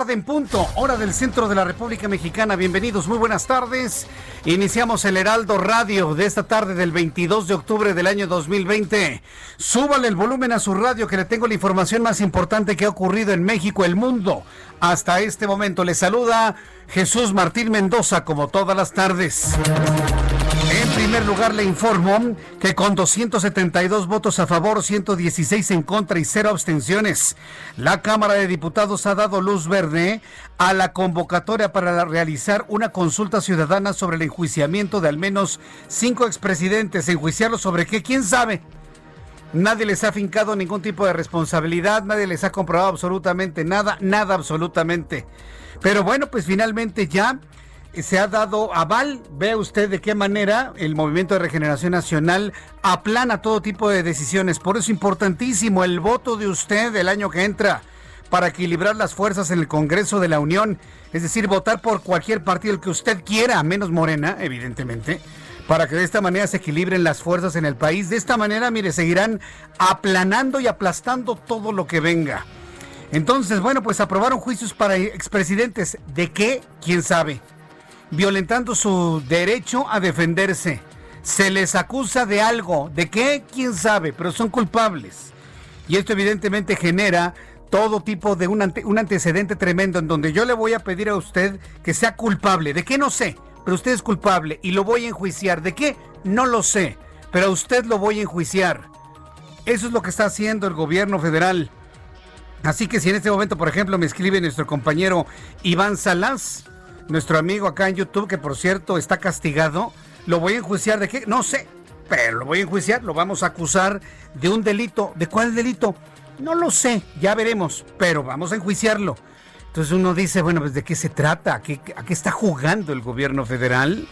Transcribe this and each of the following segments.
Tarde en punto, hora del centro de la República Mexicana. Bienvenidos, muy buenas tardes. Iniciamos el Heraldo Radio de esta tarde del 22 de octubre del año 2020. Súbale el volumen a su radio que le tengo la información más importante que ha ocurrido en México, el mundo. Hasta este momento le saluda Jesús Martín Mendoza como todas las tardes. Primer lugar, le informo que con 272 votos a favor, 116 en contra y cero abstenciones, la Cámara de Diputados ha dado luz verde a la convocatoria para realizar una consulta ciudadana sobre el enjuiciamiento de al menos cinco expresidentes. ¿Enjuiciarlos sobre qué? ¿Quién sabe? Nadie les ha fincado ningún tipo de responsabilidad, nadie les ha comprobado absolutamente nada, nada absolutamente. Pero bueno, pues finalmente ya se ha dado aval. Vea usted de qué manera el Movimiento de Regeneración Nacional aplana todo tipo de decisiones. Por eso es importantísimo el voto de usted el año que entra para equilibrar las fuerzas en el Congreso de la Unión. Es decir, votar por cualquier partido que usted quiera, menos Morena, evidentemente. Para que de esta manera se equilibren las fuerzas en el país. De esta manera, mire, seguirán aplanando y aplastando todo lo que venga. Entonces, bueno, pues aprobaron juicios para expresidentes. ¿De qué? ¿Quién sabe? Violentando su derecho a defenderse. Se les acusa de algo, ¿de qué? ¿Quién sabe? Pero son culpables. Y esto evidentemente genera todo tipo de un, ante, un, antecedente tremendo en donde yo le voy a pedir a usted que sea culpable. ¿De qué? No sé, pero usted es culpable y lo voy a enjuiciar. ¿De qué? No lo sé, pero a usted lo voy a enjuiciar. Eso es lo que está haciendo el gobierno federal. Así que si en este momento, por ejemplo, me escribe nuestro compañero Iván Salas, nuestro amigo acá en YouTube, que por cierto está castigado, lo voy a enjuiciar de qué, no sé, pero lo voy a enjuiciar, lo vamos a acusar de un delito. ¿De cuál delito? No lo sé, ya veremos, pero vamos a enjuiciarlo. Entonces uno dice, bueno, pues de qué se trata, ¿A qué, a qué está jugando el gobierno federal?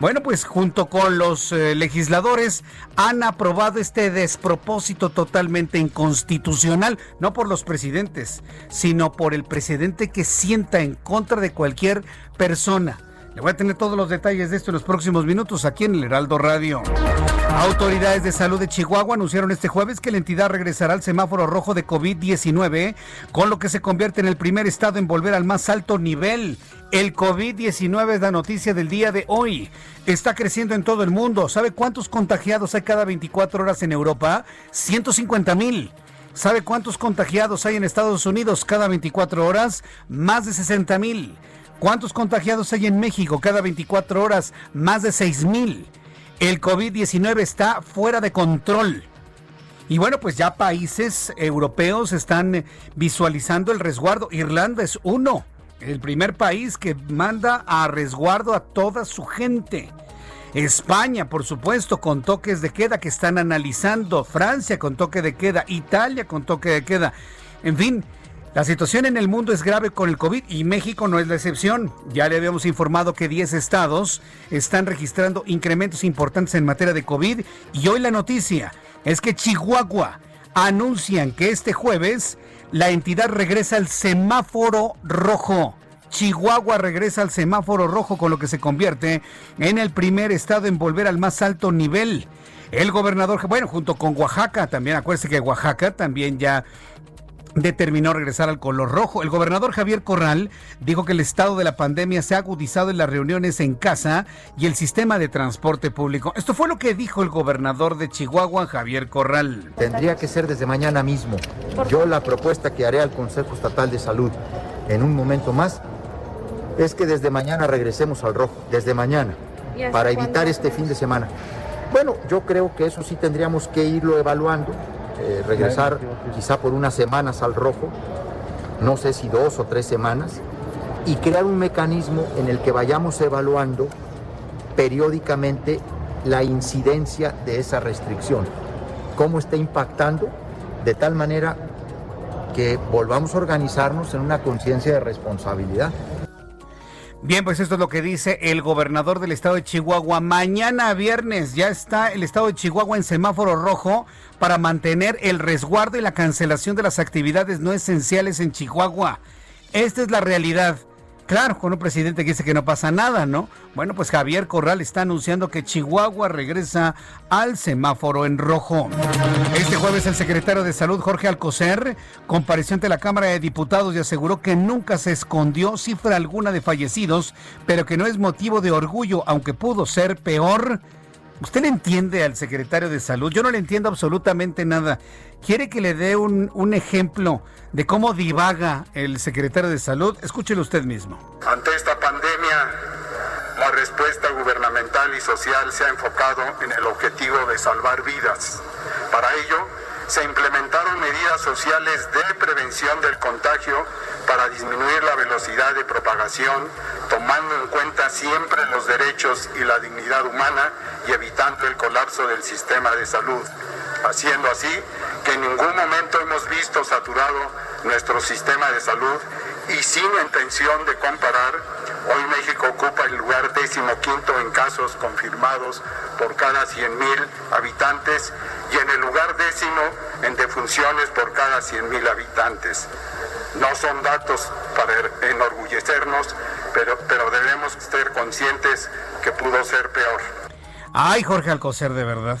Bueno, pues junto con los eh, legisladores han aprobado este despropósito totalmente inconstitucional, no por los presidentes, sino por el presidente que sienta en contra de cualquier persona. Le voy a tener todos los detalles de esto en los próximos minutos aquí en el Heraldo Radio. Autoridades de salud de Chihuahua anunciaron este jueves que la entidad regresará al semáforo rojo de COVID-19, con lo que se convierte en el primer estado en volver al más alto nivel. El COVID-19 es la noticia del día de hoy. Está creciendo en todo el mundo. ¿Sabe cuántos contagiados hay cada 24 horas en Europa? 150 mil. ¿Sabe cuántos contagiados hay en Estados Unidos cada 24 horas? Más de 60 mil. ¿Cuántos contagiados hay en México cada 24 horas? Más de 6 mil. El COVID-19 está fuera de control. Y bueno, pues ya países europeos están visualizando el resguardo. Irlanda es uno, el primer país que manda a resguardo a toda su gente. España, por supuesto, con toques de queda que están analizando. Francia con toque de queda. Italia con toque de queda. En fin, la situación en el mundo es grave con el COVID y México no es la excepción. Ya le habíamos informado que 10 estados están registrando incrementos importantes en materia de COVID y hoy la noticia es que Chihuahua anuncian que este jueves la entidad regresa al semáforo rojo. Chihuahua regresa al semáforo rojo con lo que se convierte en el primer estado en volver al más alto nivel. El gobernador, bueno, junto con Oaxaca, también acuérdense que Oaxaca también ya determinó regresar al color rojo. El gobernador Javier Corral dijo que el estado de la pandemia se ha agudizado en las reuniones en casa y el sistema de transporte público. Esto fue lo que dijo el gobernador de Chihuahua, Javier Corral. Tendría que ser desde mañana mismo. Yo la propuesta que haré al Consejo Estatal de Salud en un momento más es que desde mañana regresemos al rojo, desde mañana, para evitar este fin de semana. Bueno, yo creo que eso sí tendríamos que irlo evaluando eh, regresar quizá por unas semanas al rojo, no sé si dos o tres semanas, y crear un mecanismo en el que vayamos evaluando periódicamente la incidencia de esa restricción, cómo está impactando, de tal manera que volvamos a organizarnos en una conciencia de responsabilidad. Bien, pues esto es lo que dice el gobernador del estado de Chihuahua. Mañana viernes ya está el estado de Chihuahua en semáforo rojo para mantener el resguardo y la cancelación de las actividades no esenciales en Chihuahua. Esta es la realidad. Claro, con un presidente que dice que no pasa nada, ¿no? Bueno, pues Javier Corral está anunciando que Chihuahua regresa al semáforo en rojo. Este jueves el secretario de Salud, Jorge Alcocer, compareció ante la Cámara de Diputados y aseguró que nunca se escondió cifra alguna de fallecidos, pero que no es motivo de orgullo, aunque pudo ser peor. ¿Usted le entiende al secretario de Salud? Yo no le entiendo absolutamente nada. ¿Quiere que le dé un, un ejemplo de cómo divaga el secretario de Salud? Escúchelo usted mismo. Ante esta pandemia, la respuesta gubernamental y social se ha enfocado en el objetivo de salvar vidas. Para ello, se implementaron medidas sociales de prevención del contagio para disminuir la velocidad de propagación, tomando en cuenta siempre los derechos y la dignidad humana y evitando el colapso del sistema de salud, haciendo así que en ningún momento hemos visto saturado nuestro sistema de salud y sin intención de comparar, hoy México ocupa el lugar décimo quinto en casos confirmados por cada 100.000 habitantes y en el lugar décimo en defunciones por cada 100.000 habitantes. No son datos para enorgullecernos, pero, pero debemos ser conscientes que pudo ser peor. Ay, Jorge Alcocer, de verdad.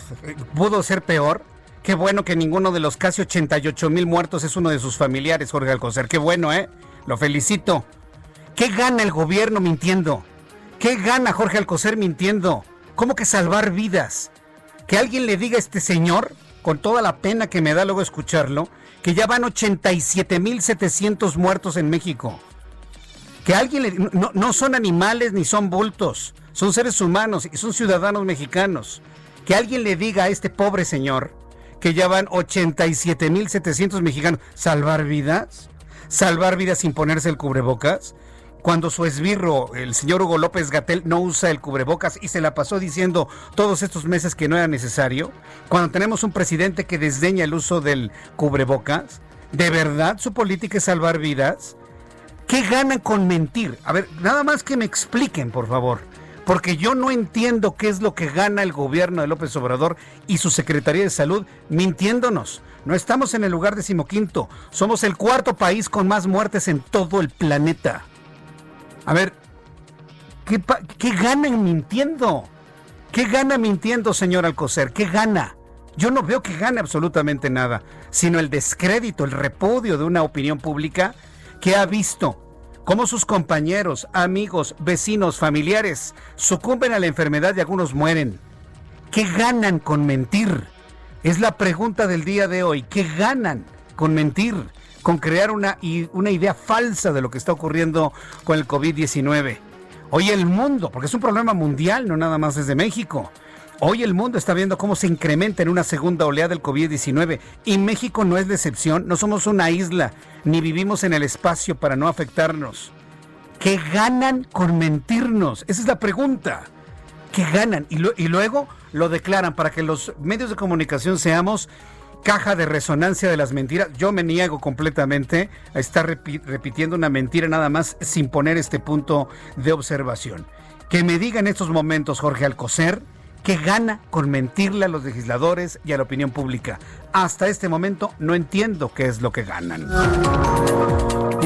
¿Pudo ser peor? Qué bueno que ninguno de los casi 88 mil muertos es uno de sus familiares, Jorge Alcocer. Qué bueno, ¿eh? Lo felicito. ¿Qué gana el gobierno mintiendo? ¿Qué gana Jorge Alcocer mintiendo? ¿Cómo que salvar vidas? Que alguien le diga a este señor, con toda la pena que me da luego escucharlo, que ya van 87 mil 700 muertos en México. Que alguien le... No, no son animales ni son bultos son seres humanos y son ciudadanos mexicanos. Que alguien le diga a este pobre señor que ya van 87.700 mexicanos, ¿salvar vidas? ¿Salvar vidas sin ponerse el cubrebocas? Cuando su esbirro, el señor Hugo López Gatel, no usa el cubrebocas y se la pasó diciendo todos estos meses que no era necesario. Cuando tenemos un presidente que desdeña el uso del cubrebocas, ¿de verdad su política es salvar vidas? ¿Qué ganan con mentir? A ver, nada más que me expliquen, por favor porque yo no entiendo qué es lo que gana el gobierno de López Obrador y su Secretaría de Salud mintiéndonos. No estamos en el lugar decimoquinto, somos el cuarto país con más muertes en todo el planeta. A ver, ¿qué, qué ganan mintiendo? ¿Qué gana mintiendo, señor Alcocer? ¿Qué gana? Yo no veo que gane absolutamente nada, sino el descrédito, el repudio de una opinión pública que ha visto cómo sus compañeros, amigos, vecinos, familiares sucumben a la enfermedad y algunos mueren. ¿Qué ganan con mentir? Es la pregunta del día de hoy. ¿Qué ganan con mentir? Con crear una, una idea falsa de lo que está ocurriendo con el COVID-19. Hoy el mundo, porque es un problema mundial, no nada más desde México. Hoy el mundo está viendo cómo se incrementa en una segunda oleada del COVID-19 y México no es la excepción, no somos una isla, ni vivimos en el espacio para no afectarnos. ¿Qué ganan con mentirnos? Esa es la pregunta. ¿Qué ganan? Y, luego lo declaran para que los medios de comunicación seamos caja de resonancia de las mentiras. Yo me niego completamente a estar repitiendo una mentira nada más sin poner este punto de observación. Que me diga en estos momentos Jorge Alcocer ¿Qué gana con mentirle a los legisladores y a la opinión pública? Hasta este momento no entiendo qué es lo que ganan.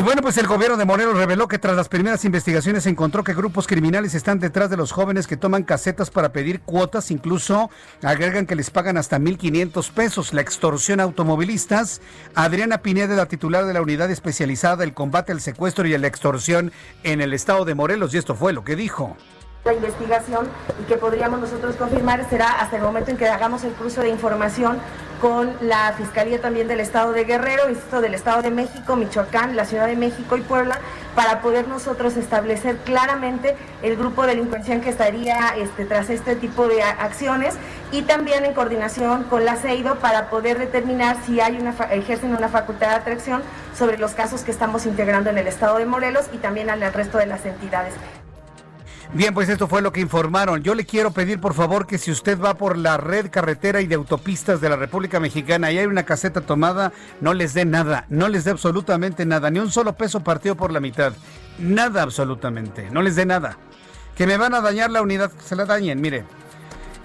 Bueno, pues el gobierno de Morelos reveló que tras las primeras investigaciones se encontró que grupos criminales están detrás de los jóvenes que toman casetas para pedir cuotas, incluso agregan que les pagan hasta 1.500 pesos. La extorsión a automovilistas. Adriana Pineda, la titular de la unidad especializada del combate al secuestro y a la extorsión en el estado de Morelos, y esto fue lo que dijo la investigación y que podríamos nosotros confirmar será hasta el momento en que hagamos el cruce de información con la Fiscalía también del Estado de Guerrero, Instituto del Estado de México, Michoacán, la Ciudad de México y Puebla, para poder nosotros establecer claramente el grupo de delincuencia que estaría este, tras este tipo de acciones y también en coordinación con la CEIDO para poder determinar si hay una, ejercen una facultad de atracción sobre los casos que estamos integrando en el Estado de Morelos y también al resto de las entidades. Bien, pues esto fue lo que informaron. Yo le quiero pedir, por favor, que si usted va por la red carretera y de autopistas de la República Mexicana y hay una caseta tomada, no les dé nada, no les dé absolutamente nada, ni un solo peso partido por la mitad. Nada absolutamente, no les dé nada. Que me van a dañar la unidad, que se la dañen, mire.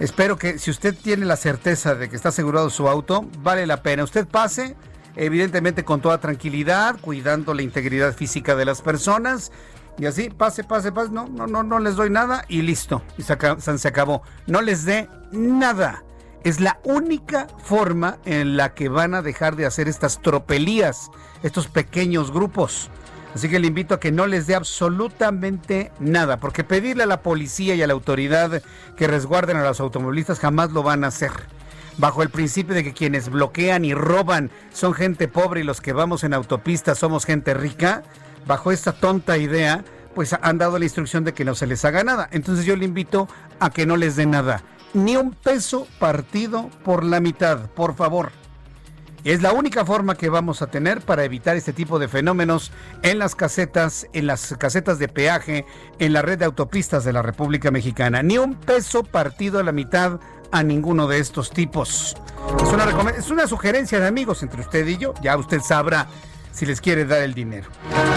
Espero que si usted tiene la certeza de que está asegurado su auto, vale la pena. Usted pase, evidentemente con toda tranquilidad, cuidando la integridad física de las personas y así, pase, pase, pase, no, no, no, no les doy nada y listo. Y se, se acabó. No les dé nada. Es la única forma en la que van a dejar de hacer estas tropelías, estos pequeños grupos. Así que le invito a que no les dé absolutamente nada, porque pedirle a la policía y a la autoridad que resguarden a los automovilistas jamás lo van a hacer. Bajo el principio de que quienes bloquean y roban son gente pobre y los que vamos en autopistas somos gente rica, bajo esta tonta idea, pues han dado la instrucción de que no se les haga nada. Entonces yo le invito a que no les dé nada. Ni un peso partido por la mitad, por favor. Es la única forma que vamos a tener para evitar este tipo de fenómenos en las casetas, en las casetas de peaje, en la red de autopistas de la República Mexicana. Ni un peso partido a la mitad a ninguno de estos tipos. Es una, es una sugerencia de amigos entre usted y yo. Ya usted sabrá si les quiere dar el dinero.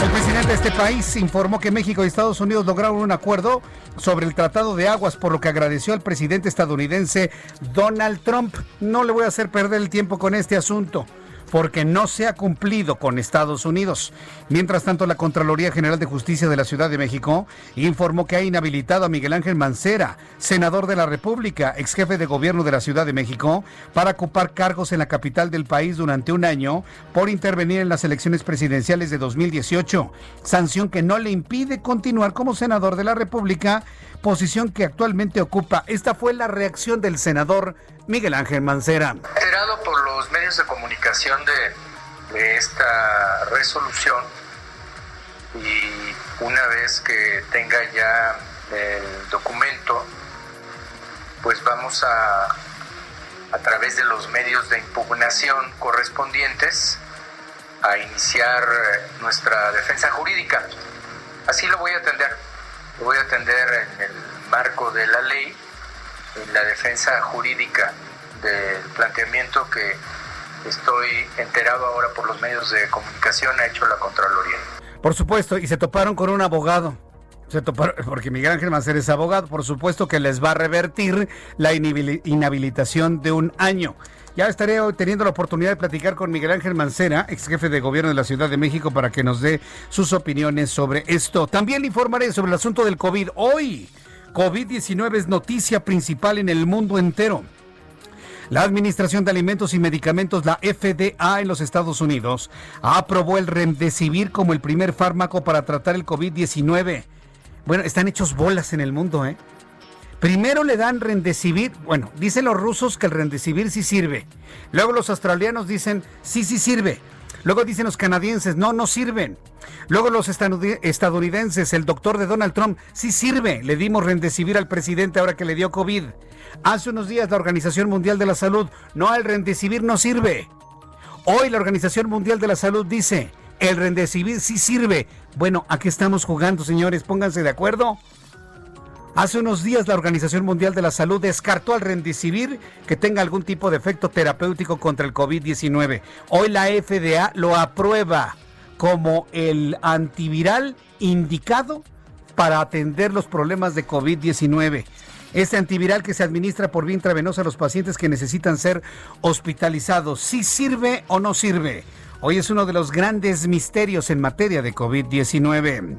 El presidente de este país informó que México y Estados Unidos lograron un acuerdo sobre el Tratado de Aguas, por lo que agradeció al presidente estadounidense Donald Trump. No le voy a hacer perder el tiempo con este asunto porque no se ha cumplido con Estados Unidos. Mientras tanto, la Contraloría General de Justicia de la Ciudad de México informó que ha inhabilitado a Miguel Ángel Mancera, senador de la República, ex jefe de gobierno de la Ciudad de México, para ocupar cargos en la capital del país durante un año por intervenir en las elecciones presidenciales de 2018, sanción que no le impide continuar como senador de la República posición que actualmente ocupa. Esta fue la reacción del senador Miguel Ángel Mancera. Enterado por los medios de comunicación de, de esta resolución y una vez que tenga ya el documento, pues vamos a, a través de los medios de impugnación correspondientes, a iniciar nuestra defensa jurídica. Así lo voy a atender voy a atender en el marco de la ley, la defensa jurídica del planteamiento que estoy enterado ahora por los medios de comunicación ha hecho la Contraloría. Por supuesto, y se toparon con un abogado. Se toparon, porque Miguel Ángel Macer es abogado, por supuesto que les va a revertir la inhabilitación de un año. Ya estaré hoy teniendo la oportunidad de platicar con Miguel Ángel Mancera, ex jefe de gobierno de la Ciudad de México, para que nos dé sus opiniones sobre esto. También le informaré sobre el asunto del COVID. Hoy, COVID-19 es noticia principal en el mundo entero. La Administración de Alimentos y Medicamentos, la FDA en los Estados Unidos, aprobó el Remdesivir como el primer fármaco para tratar el COVID-19. Bueno, están hechos bolas en el mundo, ¿eh? Primero le dan rendecibir, bueno, dicen los rusos que el rendecibir sí sirve. Luego los australianos dicen sí, sí sirve. Luego dicen los canadienses, no, no sirven. Luego los estadounidenses, el doctor de Donald Trump, sí sirve. Le dimos rendecibir al presidente ahora que le dio COVID. Hace unos días la Organización Mundial de la Salud, no, el rendecibir no sirve. Hoy la Organización Mundial de la Salud dice, el rendecibir sí sirve. Bueno, aquí estamos jugando, señores, pónganse de acuerdo. Hace unos días la Organización Mundial de la Salud descartó al rendicivir que tenga algún tipo de efecto terapéutico contra el COVID-19. Hoy la FDA lo aprueba como el antiviral indicado para atender los problemas de COVID-19. Este antiviral que se administra por vía intravenosa a los pacientes que necesitan ser hospitalizados. ¿Sí sirve o no sirve? Hoy es uno de los grandes misterios en materia de COVID-19.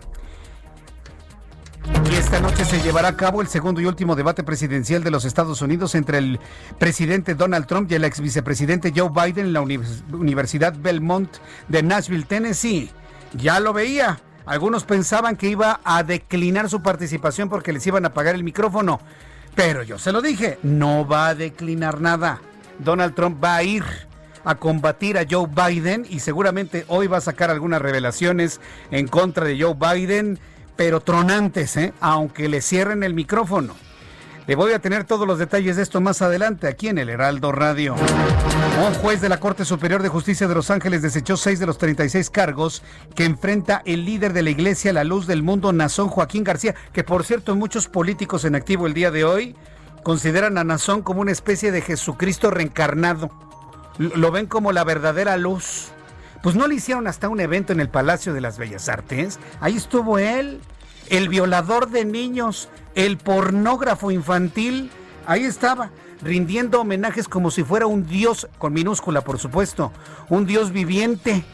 Y esta noche se llevará a cabo el segundo y último debate presidencial de los Estados Unidos entre el presidente Donald Trump y el ex vicepresidente Joe Biden en la Universidad Belmont de Nashville, Tennessee. Ya lo veía. Algunos pensaban que iba a declinar su participación porque les iban a pagar el micrófono. Pero yo se lo dije, no va a declinar nada. Donald Trump va a ir a combatir a Joe Biden y seguramente hoy va a sacar algunas revelaciones en contra de Joe Biden pero tronantes, ¿eh? aunque le cierren el micrófono. Le voy a tener todos los detalles de esto más adelante aquí en el Heraldo Radio. Un juez de la Corte Superior de Justicia de Los Ángeles desechó seis de los 36 cargos que enfrenta el líder de la Iglesia La Luz del Mundo, Nazón Joaquín García, que por cierto muchos políticos en activo el día de hoy consideran a Nazón como una especie de Jesucristo reencarnado. Lo ven como la verdadera luz. Pues no le hicieron hasta un evento en el Palacio de las Bellas Artes. Ahí estuvo él, el violador de niños, el pornógrafo infantil. Ahí estaba, rindiendo homenajes como si fuera un dios, con minúscula por supuesto, un dios viviente.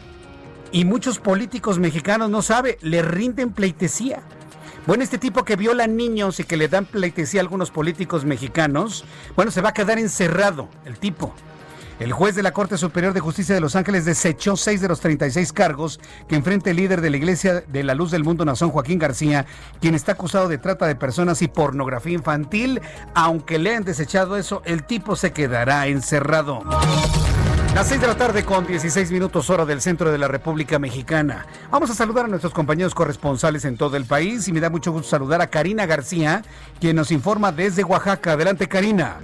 Y muchos políticos mexicanos no sabe, le rinden pleitesía. Bueno, este tipo que viola niños y que le dan pleitesía a algunos políticos mexicanos, bueno, se va a quedar encerrado, el tipo. El juez de la Corte Superior de Justicia de Los Ángeles desechó seis de los 36 cargos que enfrenta el líder de la Iglesia de la Luz del Mundo, Nazón Joaquín García, quien está acusado de trata de personas y pornografía infantil. Aunque le han desechado eso, el tipo se quedará encerrado. Las 6 de la tarde con 16 minutos hora del centro de la República Mexicana. Vamos a saludar a nuestros compañeros corresponsales en todo el país y me da mucho gusto saludar a Karina García, quien nos informa desde Oaxaca. Adelante, Karina.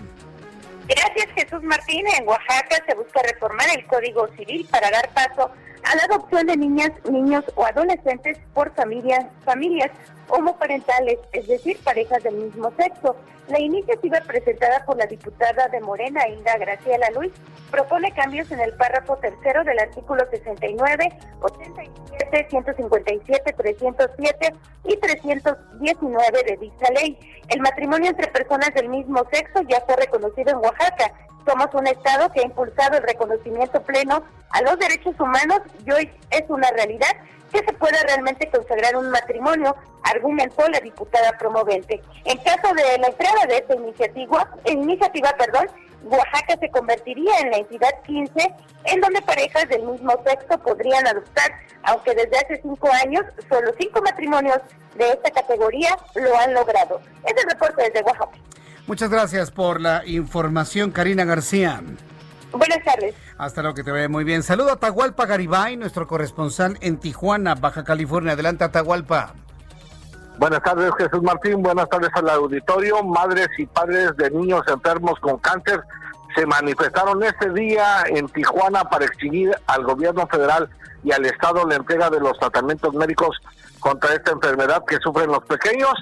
Gracias Jesús Martín. En Oaxaca se busca reformar el Código Civil para dar paso a la adopción de niñas, niños o adolescentes por familias, familias homoparentales, es decir, parejas del mismo sexo. La iniciativa presentada por la diputada de Morena, Inda Graciela Luis, propone cambios en el párrafo tercero del artículo 69, 87, 157, 307 y 319 de dicha ley. El matrimonio entre personas del mismo sexo ya fue reconocido en Oaxaca. Somos un Estado que ha impulsado el reconocimiento pleno a los derechos humanos y hoy es una realidad que se pueda realmente consagrar un matrimonio, argumentó la diputada promovente. En caso de la entrada de esta iniciativa, iniciativa perdón, Oaxaca se convertiría en la entidad 15, en donde parejas del mismo sexo podrían adoptar, aunque desde hace cinco años solo cinco matrimonios de esta categoría lo han logrado. Es el reporte desde Oaxaca. Muchas gracias por la información, Karina García. Buenas tardes. Hasta luego, que te vaya muy bien. Saludo a Atahualpa Garibay, nuestro corresponsal en Tijuana, Baja California. Adelante, Atahualpa. Buenas tardes, Jesús Martín. Buenas tardes al auditorio. Madres y padres de niños enfermos con cáncer se manifestaron este día en Tijuana para exigir al gobierno federal y al Estado la entrega de los tratamientos médicos contra esta enfermedad que sufren los pequeños.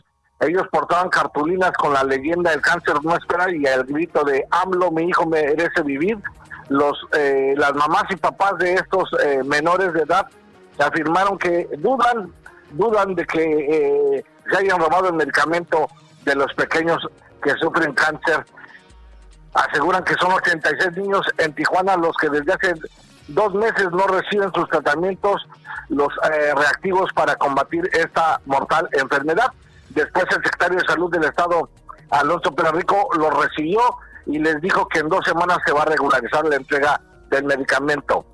Ellos portaban cartulinas con la leyenda del cáncer no espera y el grito de AMLO, mi hijo merece vivir los eh, las mamás y papás de estos eh, menores de edad afirmaron que dudan dudan de que eh, se hayan robado el medicamento de los pequeños que sufren cáncer. Aseguran que son 86 niños en Tijuana los que desde hace dos meses no reciben sus tratamientos los reactivos para combatir esta mortal enfermedad después el secretario de salud del estado Alonso Perrico lo recibió y les dijo que en dos semanas se va a regularizar la entrega del medicamento.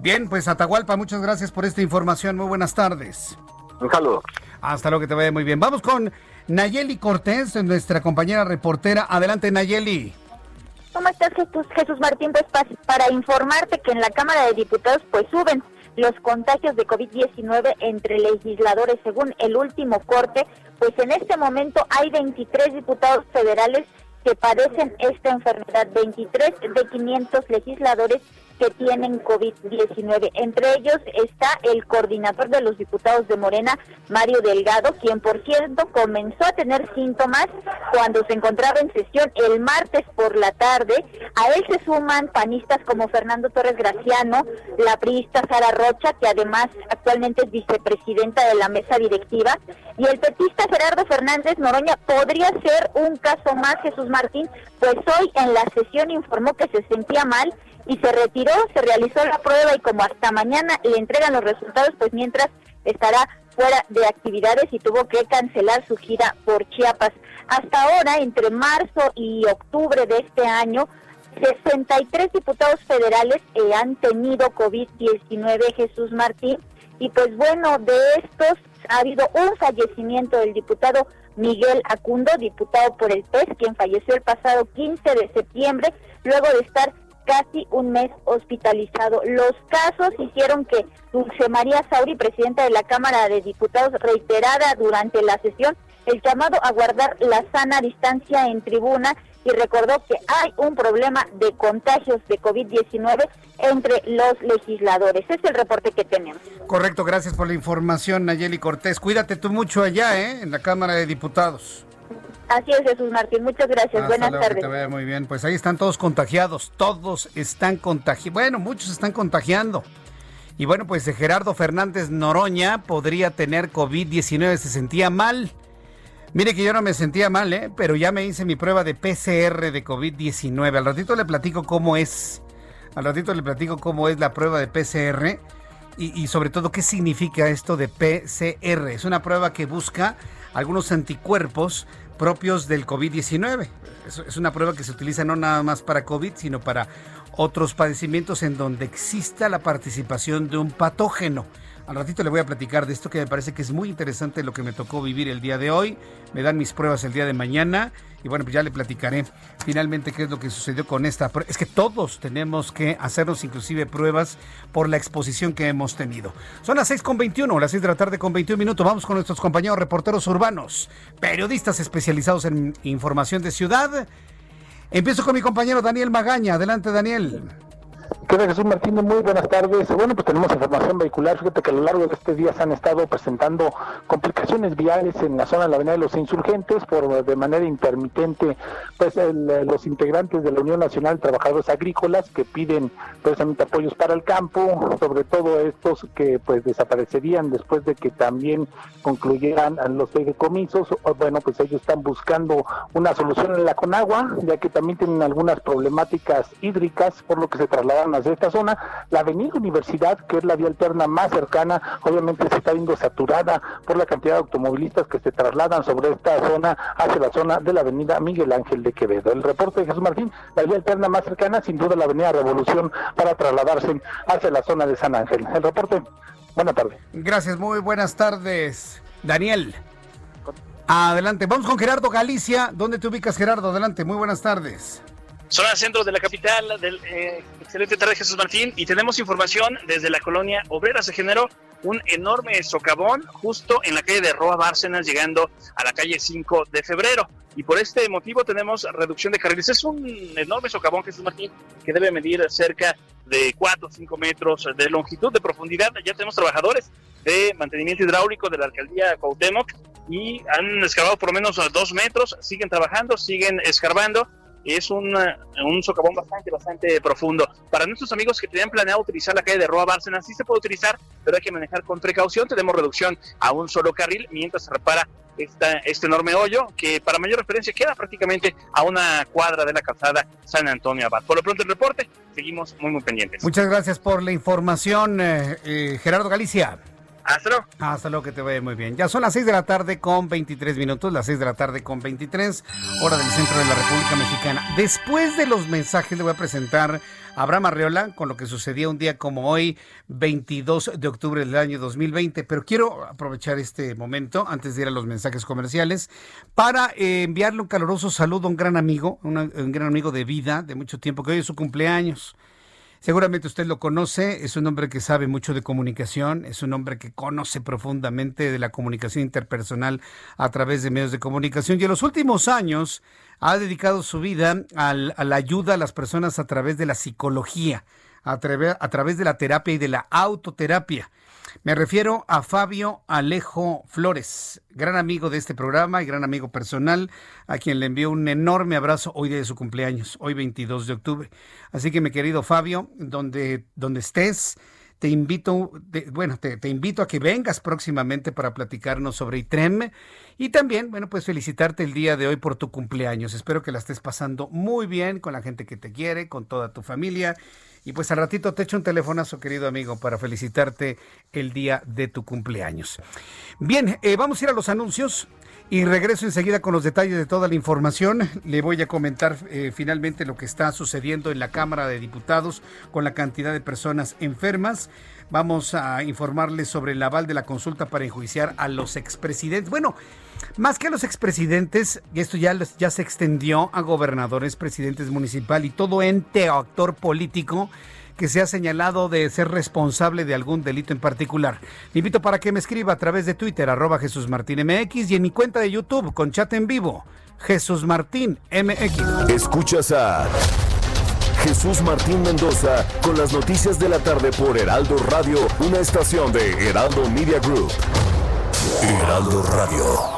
Bien, pues Atahualpa, muchas gracias por esta información. Muy buenas tardes. Un saludo. Hasta luego, que te vaya muy bien. Vamos con Nayeli Cortés, nuestra compañera reportera. Adelante, Nayeli. ¿Cómo estás, Jesús, Jesús Martín? Pues para informarte que en la Cámara de Diputados pues suben los contagios de COVID-19 entre legisladores. Según el último corte, pues en este momento hay 23 diputados federales que padecen esta enfermedad. 23 de 500 legisladores que tienen COVID-19. Entre ellos está el coordinador de los diputados de Morena, Mario Delgado, quien por cierto comenzó a tener síntomas cuando se encontraba en sesión el martes por la tarde. A él se suman panistas como Fernando Torres Graciano, la priista Sara Rocha, que además actualmente es vicepresidenta de la mesa directiva, y el petista Gerardo Fernández Noroña podría ser un caso más, Jesús Martín, pues hoy en la sesión informó que se sentía mal y se retiró, se realizó la prueba y como hasta mañana le entregan los resultados, pues mientras estará fuera de actividades y tuvo que cancelar su gira por Chiapas. Hasta ahora, entre marzo y octubre de este año, 63 diputados federales eh, han tenido COVID-19, Jesús Martín, y pues bueno, de estos ha habido un fallecimiento del diputado Miguel Acundo, diputado por el PES, quien falleció el pasado 15 de septiembre, luego de estar casi un mes hospitalizado. Los casos hicieron que Dulce María Sauri, presidenta de la Cámara de Diputados, reiterara durante la sesión el llamado a guardar la sana distancia en tribuna y recordó que hay un problema de contagios de COVID-19 entre los legisladores. Es el reporte que tenemos. Correcto, gracias por la información, Nayeli Cortés. Cuídate tú mucho allá, ¿eh? En la Cámara de Diputados. Así es, Jesús Martín. Muchas gracias. Buenas tardes. Que te vaya muy bien. Pues ahí están todos contagiados. Todos están contagiados. Bueno, muchos están contagiando. Y bueno, pues eh, Gerardo Fernández Noroña podría tener COVID-19. Se sentía mal. Mire que yo no me sentía mal, ¿eh? pero ya me hice mi prueba de PCR de COVID-19. Al ratito le platico cómo es. Al ratito le platico cómo es la prueba de PCR y, y sobre todo qué significa esto de PCR. Es una prueba que busca algunos anticuerpos propios del COVID-19. Es, una prueba que se utiliza no nada más para COVID, sino para otros padecimientos en donde exista la participación de un patógeno. Al ratito le voy a platicar de esto que me parece que es muy interesante lo que me tocó vivir el día de hoy. Me dan mis pruebas el día de mañana y bueno, pues ya le platicaré finalmente qué es lo que sucedió con esta. Es que todos tenemos que hacernos inclusive pruebas por la exposición que hemos tenido. Son las 6 con 21, las 6 de la tarde con 21 minutos. Vamos con nuestros compañeros reporteros urbanos, periodistas especializados en información de ciudad. Empiezo con mi compañero Daniel Magaña. Adelante, Daniel. ¿Qué Jesús Martínez? Muy buenas tardes. Bueno, pues tenemos información vehicular. Fíjate que a lo largo de este día se han estado presentando complicaciones viales en la zona de la Avenida de los Insurgentes por de manera intermitente, pues los integrantes de la Unión Nacional de Trabajadores Agrícolas que piden precisamente apoyos para el campo, sobre todo estos que pues desaparecerían después de que también concluyeran los fideicomisos. Bueno, pues ellos están buscando una solución en la Conagua, ya que también tienen algunas problemáticas hídricas, por lo que se trasladan de esta zona. La avenida Universidad, que es la vía alterna más cercana, obviamente se está viendo saturada por la cantidad de automovilistas que se trasladan sobre esta zona hacia la zona de la avenida Miguel Ángel de Quevedo. El reporte de Jesús Martín, la vía alterna más cercana, sin duda la avenida Revolución para trasladarse hacia la zona de San Ángel. El reporte, buena tarde. Gracias, muy buenas tardes. Daniel. Adelante, vamos con Gerardo Galicia. ¿Dónde te ubicas, Gerardo? Adelante, muy buenas tardes. Zona centro de la capital, del eh, excelente tarde Jesús Martín, y tenemos información desde la colonia obrera. Se generó un enorme socavón justo en la calle de Roa Bárcenas, llegando a la calle 5 de febrero. Y por este motivo tenemos reducción de carriles. Es un enorme socavón, Jesús Martín, que debe medir cerca de 4 o 5 metros de longitud, de profundidad. Ya tenemos trabajadores de mantenimiento hidráulico de la alcaldía Cuauhtémoc y han excavado por lo menos 2 metros, siguen trabajando, siguen escarbando es un, un socavón bastante, bastante profundo. Para nuestros amigos que tenían planeado utilizar la calle de Roa Bárcenas, sí se puede utilizar, pero hay que manejar con precaución. Tenemos reducción a un solo carril mientras se repara esta, este enorme hoyo que para mayor referencia queda prácticamente a una cuadra de la calzada San Antonio Abad. Por lo pronto el reporte, seguimos muy muy pendientes. Muchas gracias por la información, eh, eh, Gerardo Galicia. Hasta luego. Hasta luego, que te vaya muy bien. Ya son las 6 de la tarde con 23 minutos, las 6 de la tarde con 23, hora del centro de la República Mexicana. Después de los mensajes le voy a presentar a Abraham Arreola con lo que sucedía un día como hoy, 22 de octubre del año 2020. Pero quiero aprovechar este momento, antes de ir a los mensajes comerciales, para eh, enviarle un caloroso saludo a un gran amigo, un gran amigo de vida de mucho tiempo, que hoy es su cumpleaños. Seguramente usted lo conoce, es un hombre que sabe mucho de comunicación, es un hombre que conoce profundamente de la comunicación interpersonal a través de medios de comunicación y en los últimos años ha dedicado su vida a la ayuda a las personas a través de la psicología, a, través de la terapia y de la autoterapia. Me refiero a Fabio Alejo Flores, gran amigo de este programa y gran amigo personal, a quien le envío un enorme abrazo hoy de su cumpleaños, hoy 22 de octubre. Así que mi querido Fabio, donde, donde estés, te invito, bueno, te, te, invito a que vengas próximamente para platicarnos sobre ITREM y también, bueno, pues felicitarte el día de hoy por tu cumpleaños. Espero que la estés pasando muy bien con la gente que te quiere, con toda tu familia y pues al ratito te echo un telefonazo, querido amigo, para felicitarte el día de tu cumpleaños. Bien, eh, vamos a ir a los anuncios. Y regreso enseguida con los detalles de toda la información. Le voy a comentar eh, finalmente lo que está sucediendo en la Cámara de Diputados con la cantidad de personas enfermas. Vamos a informarles sobre el aval de la consulta para enjuiciar a los expresidentes. Bueno, más que a los expresidentes, esto ya, ya se extendió a gobernadores, presidentes municipal y todo ente o actor político que se ha señalado de ser responsable de algún delito en particular. Le invito para que me escriba a través de Twitter, arroba Jesús Martín y en mi cuenta de YouTube con chat en vivo, Jesús Martín MX. Escuchas a Jesús Martín Mendoza con las noticias de la tarde por Heraldo Radio, una estación de Heraldo Media Group. Heraldo Radio.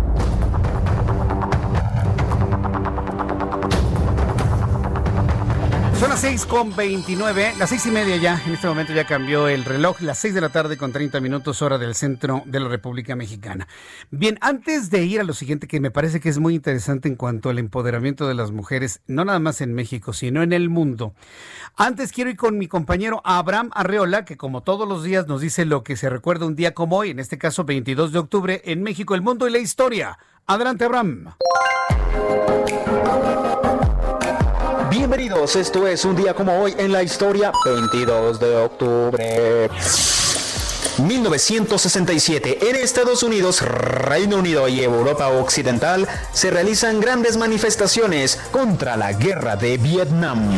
Son las seis con 29, las seis y media ya. En este momento ya cambió el reloj, las seis de la tarde con 30 minutos, hora del centro de la República Mexicana. Bien, antes de ir a lo siguiente, que me parece que es muy interesante en cuanto al empoderamiento de las mujeres, no nada más en México, sino en el mundo. Antes quiero ir con mi compañero Abraham Arreola, que como todos los días nos dice lo que se recuerda un día como hoy, en este caso 22 de octubre, en México, el mundo y la historia. Adelante, Abraham. Bienvenidos, esto es un día como hoy en la historia, 22 de octubre. 1967. En Estados Unidos, Reino Unido y Europa Occidental se realizan grandes manifestaciones contra la guerra de Vietnam.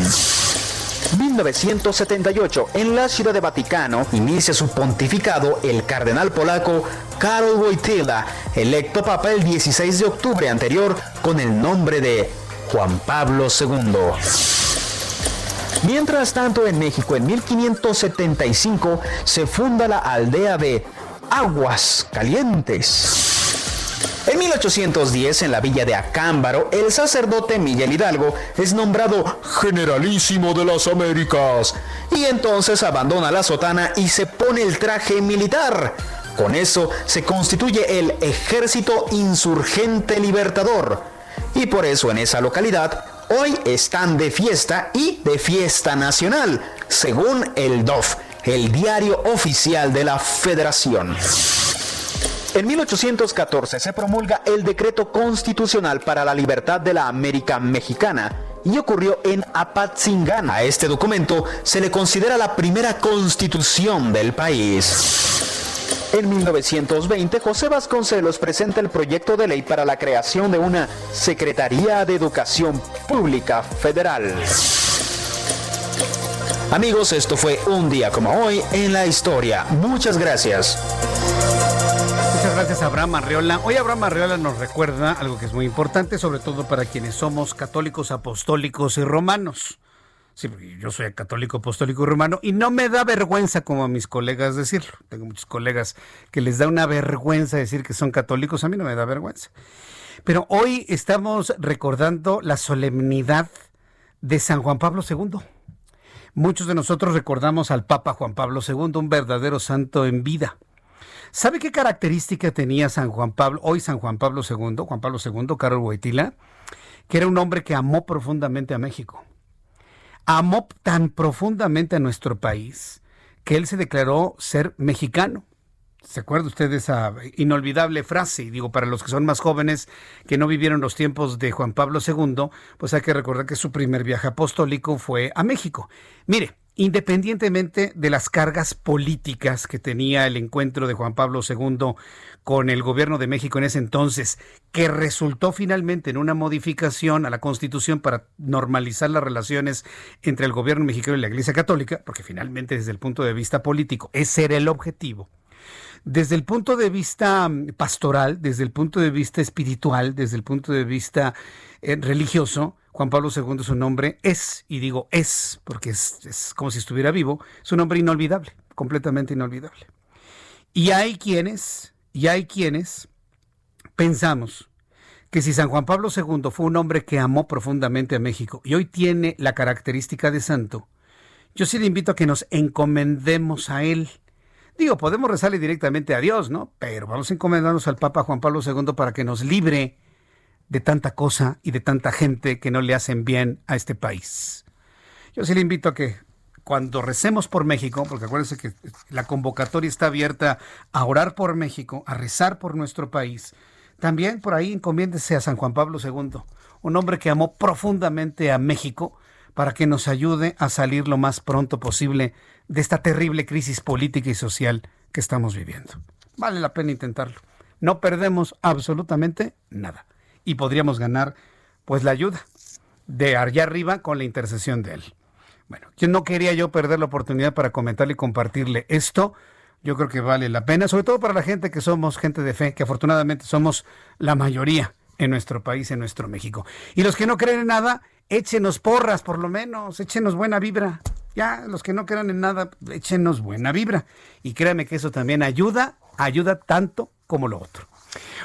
1978. En la ciudad de Vaticano inicia su pontificado el cardenal polaco Karol Wojtyla, electo papa el 16 de octubre anterior con el nombre de Juan Pablo II. Mientras tanto, en México, en 1575, se funda la aldea de Aguas Calientes. En 1810, en la villa de Acámbaro, el sacerdote Miguel Hidalgo es nombrado generalísimo de las Américas y entonces abandona la sotana y se pone el traje militar. Con eso se constituye el Ejército Insurgente Libertador y por eso en esa localidad hoy están de fiesta y de fiesta nacional, según el DOF, el diario oficial de la Federación. En 1814 se promulga el Decreto Constitucional para la Libertad de la América Mexicana y ocurrió en Apatzingán. A este documento se le considera la primera constitución del país. En 1920, José Vasconcelos presenta el proyecto de ley para la creación de una Secretaría de Educación Pública Federal. Amigos, esto fue un día como hoy en la historia. Muchas gracias. Muchas gracias Abraham Arreola. Hoy Abraham Arreola nos recuerda algo que es muy importante, sobre todo para quienes somos católicos, apostólicos y romanos. Sí, porque yo soy católico apostólico romano y no me da vergüenza como a mis colegas decirlo. Tengo muchos colegas que les da una vergüenza decir que son católicos, a mí no me da vergüenza. Pero hoy estamos recordando la solemnidad de San Juan Pablo II. Muchos de nosotros recordamos al Papa Juan Pablo II, un verdadero santo en vida. ¿Sabe qué característica tenía San Juan Pablo, hoy San Juan Pablo II, Juan Pablo II, Carlos Boitila? Que era un hombre que amó profundamente a México amó tan profundamente a nuestro país que él se declaró ser mexicano. ¿Se acuerda usted de esa inolvidable frase? Digo, para los que son más jóvenes, que no vivieron los tiempos de Juan Pablo II, pues hay que recordar que su primer viaje apostólico fue a México. Mire, independientemente de las cargas políticas que tenía el encuentro de Juan Pablo II con el gobierno de México en ese entonces, que resultó finalmente en una modificación a la Constitución para normalizar las relaciones entre el gobierno mexicano y la Iglesia Católica, porque finalmente desde el punto de vista político ese era el objetivo. Desde el punto de vista mm, pastoral, desde el punto de vista espiritual, desde el punto de vista eh, religioso, Juan Pablo II su nombre es, y digo es, porque es, como si estuviera vivo, su nombre inolvidable, completamente inolvidable. Y hay quienes, y hay quienes pensamos que si San Juan Pablo II fue un hombre que amó profundamente a México y hoy tiene la característica de santo, yo sí le invito a que nos encomendemos a él. Digo, podemos rezarle directamente a Dios, ¿no? Pero vamos a encomendarnos al Papa Juan Pablo II para que nos libre de tanta cosa y de tanta gente que no le hacen bien a este país. Yo sí le invito a que cuando recemos por México, porque acuérdense que la convocatoria está abierta a orar por México, a rezar por nuestro país, también por ahí encomiéndese a San Juan Pablo II, un hombre que amó profundamente a México para que nos ayude a salir lo más pronto posible de esta terrible crisis política y social que estamos viviendo. Vale la pena intentarlo. No perdemos absolutamente nada y podríamos ganar pues la ayuda de allá arriba con la intercesión de él. Bueno, yo no quería yo perder la oportunidad para comentarle y compartirle esto. Yo creo que vale la pena, sobre todo para la gente que somos gente de fe, que afortunadamente somos la mayoría en nuestro país, en nuestro México. Y los que no creen en nada, échenos porras por lo menos, échenos buena vibra. Ya, los que no crean en nada, échenos buena vibra. Y créanme que eso también ayuda, ayuda tanto como lo otro.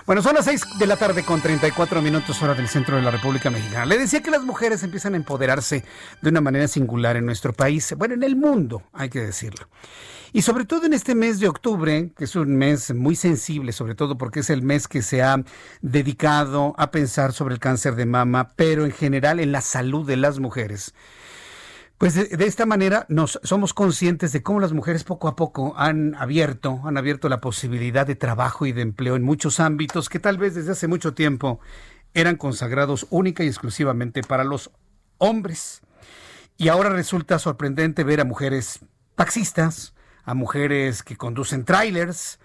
Bueno, son las 6 de la tarde con 34 minutos hora del centro de la República Mexicana. Le decía que las mujeres empiezan a empoderarse de una manera singular en nuestro país, bueno, en el mundo, hay que decirlo. Y sobre todo en este mes de octubre, que es un mes muy sensible, sobre todo porque es el mes que se ha dedicado a pensar sobre el cáncer de mama, pero en general en la salud de las mujeres. Pues de, esta manera nos somos conscientes de cómo las mujeres poco a poco han abierto, han abierto la posibilidad de trabajo y de empleo en muchos ámbitos que tal vez desde hace mucho tiempo eran consagrados única y exclusivamente para los hombres. Y ahora resulta sorprendente ver a mujeres taxistas, a mujeres que conducen trailers,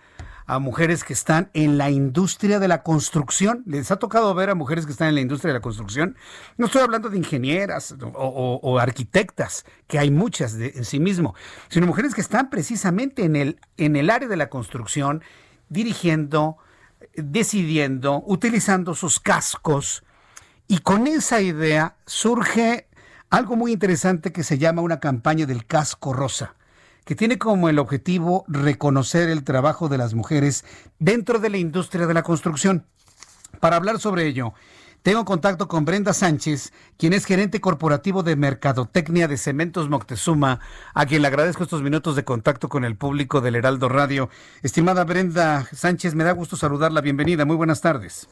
a mujeres que están en la industria de la construcción. ¿Les ha tocado ver a mujeres que están en la industria de la construcción? No estoy hablando de ingenieras o, arquitectas, que hay muchas de, en sí mismo, sino mujeres que están precisamente en el, en el área de la construcción, dirigiendo, decidiendo, utilizando sus cascos. Y con esa idea surge algo muy interesante que se llama una campaña del casco rosa que tiene como el objetivo reconocer el trabajo de las mujeres dentro de la industria de la construcción. Para hablar sobre ello, tengo contacto con Brenda Sánchez, quien es gerente corporativo de Mercadotecnia de Cementos Moctezuma, a quien le agradezco estos minutos de contacto con el público del Heraldo Radio. Estimada Brenda Sánchez, me da gusto saludarla. Bienvenida. Muy buenas tardes.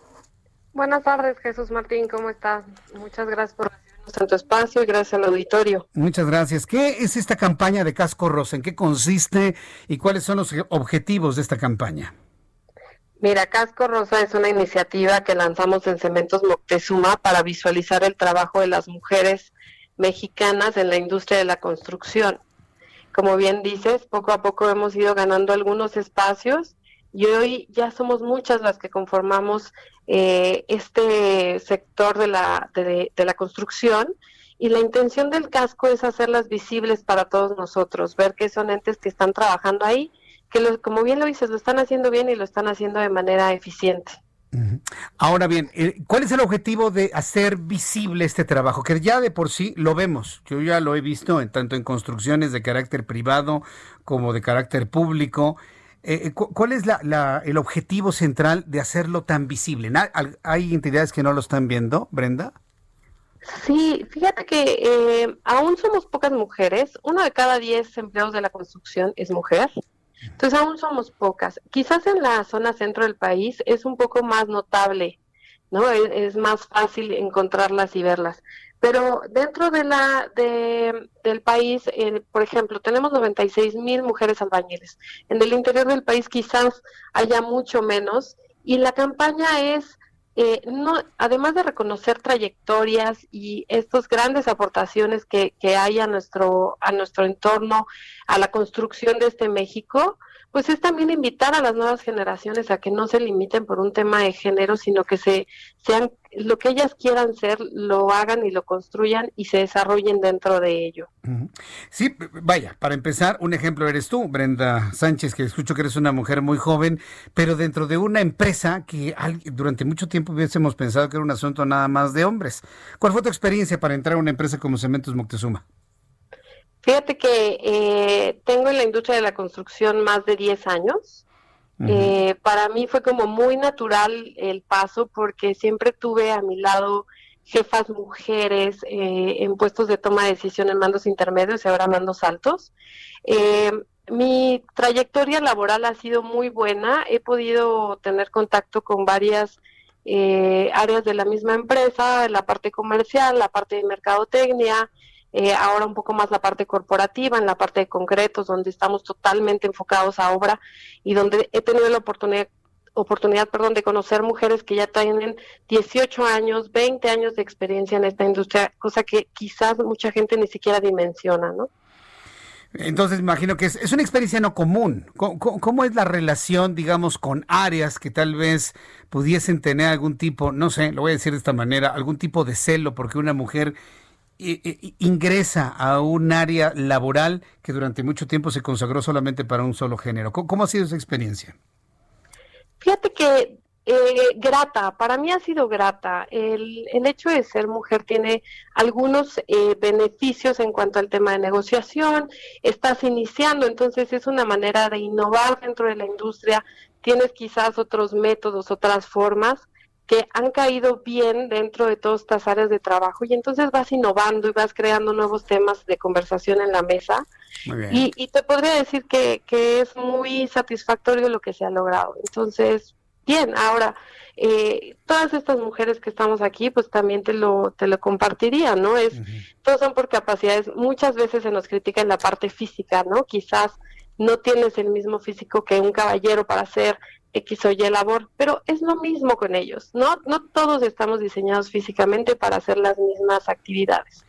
Buenas tardes, Jesús Martín. ¿Cómo estás? Muchas gracias por tanto espacio y gracias al auditorio. Muchas gracias. ¿Qué es esta campaña de Casco Rosa? ¿En qué consiste y cuáles son los objetivos de esta campaña? Mira, Casco Rosa es una iniciativa que lanzamos en Cementos Moctezuma para visualizar el trabajo de las mujeres mexicanas en la industria de la construcción. Como bien dices, poco a poco hemos ido ganando algunos espacios y hoy ya somos muchas las que conformamos eh, este sector de la, de, la construcción y la intención del casco es hacerlas visibles para todos nosotros, ver que son entes que están trabajando ahí, que como bien lo dices, lo están haciendo bien y lo están haciendo de manera eficiente. Ahora bien, eh, ¿cuál es el objetivo de hacer visible este trabajo? Que ya de por sí lo vemos. Yo ya lo he visto en tanto en construcciones de carácter privado como de carácter público. Eh, eh, ¿Cuál es el objetivo central de hacerlo tan visible? ¿Hay entidades que no lo están viendo, Brenda? Sí, fíjate que eh, aún somos pocas mujeres. Uno de cada diez empleados de la construcción es mujer. Entonces aún somos pocas. Quizás en la zona centro del país es un poco más notable, ¿no? Es más fácil encontrarlas y verlas. Pero dentro de la de, del país, eh, por ejemplo, tenemos 96 mil mujeres albañiles. En el interior del país quizás haya mucho menos. Y la campaña es, eh, no, además de reconocer trayectorias y estas grandes aportaciones que, que hay a nuestro, a nuestro entorno, a la construcción de este México, pues es también invitar a las nuevas generaciones a que no se limiten por un tema de género, sino que se sean lo que ellas quieran ser, lo hagan y lo construyan y se desarrollen dentro de ello. Sí, vaya, para empezar, un ejemplo eres tú, Brenda Sánchez, que escucho que eres una mujer muy joven, pero dentro de una empresa que durante mucho tiempo hubiésemos pensado que era un asunto nada más de hombres. ¿Cuál fue tu experiencia para entrar a una empresa como Cementos Moctezuma? Fíjate que eh, tengo en la industria de la construcción más de 10 años. Eh, para mí fue como muy natural el paso porque siempre tuve a mi lado jefas mujeres eh, en puestos de toma de decisión en mandos intermedios y ahora mandos altos. mi trayectoria laboral ha sido muy buena. He podido tener contacto con varias áreas de la misma empresa, la parte comercial, la parte de mercadotecnia, eh, ahora un poco más la parte corporativa, en la parte de concretos, donde estamos totalmente enfocados a obra y donde he tenido la oportunidad oportunidad, perdón, de conocer mujeres que ya tienen 18 años, 20 años de experiencia en esta industria, cosa que quizás mucha gente ni siquiera dimensiona, ¿no? Entonces, imagino que es, una experiencia no común. ¿Cómo, ¿Cómo, es la relación, digamos, con áreas que tal vez pudiesen tener algún tipo, no sé, lo voy a decir de esta manera, algún tipo de celo porque una mujer ingresa a un área laboral que durante mucho tiempo se consagró solamente para un solo género. ¿Cómo, ha sido esa experiencia? Fíjate que eh, grata, para mí ha sido grata. El, el, hecho de ser mujer tiene algunos eh, beneficios en cuanto al tema de negociación, estás iniciando, entonces es una manera de innovar dentro de la industria, tienes quizás otros métodos, otras formas que han caído bien dentro de todas estas áreas de trabajo y entonces vas innovando y vas creando nuevos temas de conversación en la mesa. Y, te podría decir que, que, es muy satisfactorio lo que se ha logrado. Entonces, bien, ahora, eh, todas estas mujeres que estamos aquí, pues también te lo, te lo compartiría, ¿no? Es, Todos son por capacidades, muchas veces se nos critica en la parte física, ¿no? Quizás no tienes el mismo físico que un caballero para hacer X o Y labor, pero es lo mismo con ellos, ¿no? No todos estamos diseñados físicamente para hacer las mismas actividades.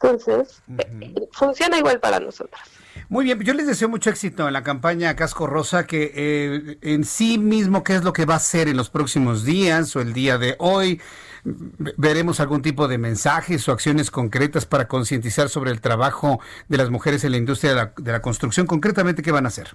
Entonces, eh, funciona igual para nosotras. Muy bien, yo les deseo mucho éxito en la campaña Casco Rosa, que eh, en sí mismo, ¿qué es lo que va a hacer en los próximos días o el día de hoy? veremos algún tipo de mensajes o acciones concretas para concientizar sobre el trabajo de las mujeres en la industria de la, de la construcción. Concretamente, ¿qué van a hacer?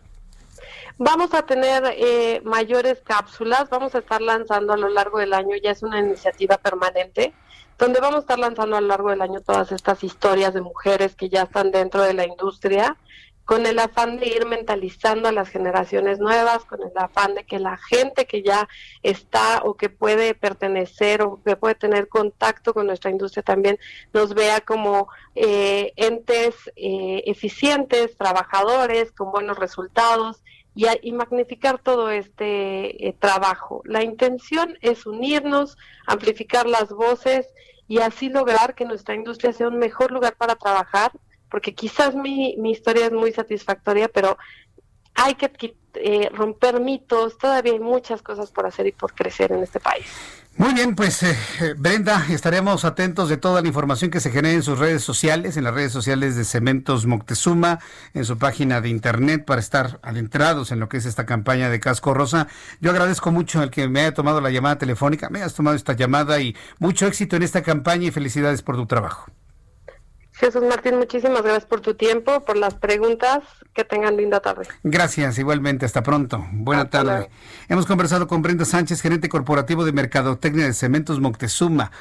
Vamos a tener eh, mayores cápsulas, vamos a estar lanzando a lo largo del año, ya es una iniciativa permanente, donde vamos a estar lanzando a lo largo del año todas estas historias de mujeres que ya están dentro de la industria, con el afán de ir mentalizando a las generaciones nuevas, con el afán de que la gente que ya está o que puede pertenecer o que puede tener contacto con nuestra industria también nos vea como eh, entes eh, eficientes, trabajadores, con buenos resultados y, magnificar todo este eh, trabajo. La intención es unirnos, amplificar las voces y así lograr que nuestra industria sea un mejor lugar para trabajar, porque quizás mi, mi historia es muy satisfactoria, pero hay que eh, romper mitos, todavía hay muchas cosas por hacer y por crecer en este país. Muy bien, pues eh, Brenda, estaremos atentos de toda la información que se genere en sus redes sociales, en las redes sociales de Cementos Moctezuma, en su página de internet para estar adentrados en lo que es esta campaña de Casco Rosa. Yo agradezco mucho el que me haya tomado la llamada telefónica, me hayas tomado esta llamada y mucho éxito en esta campaña y felicidades por tu trabajo. Jesús Martín, muchísimas gracias por tu tiempo, por las preguntas. Que tengan linda tarde. Gracias, igualmente. Hasta pronto. Buena tarde. Hemos conversado con Brenda Sánchez, gerente corporativo de Mercadotecnia de Cementos Moctezuma.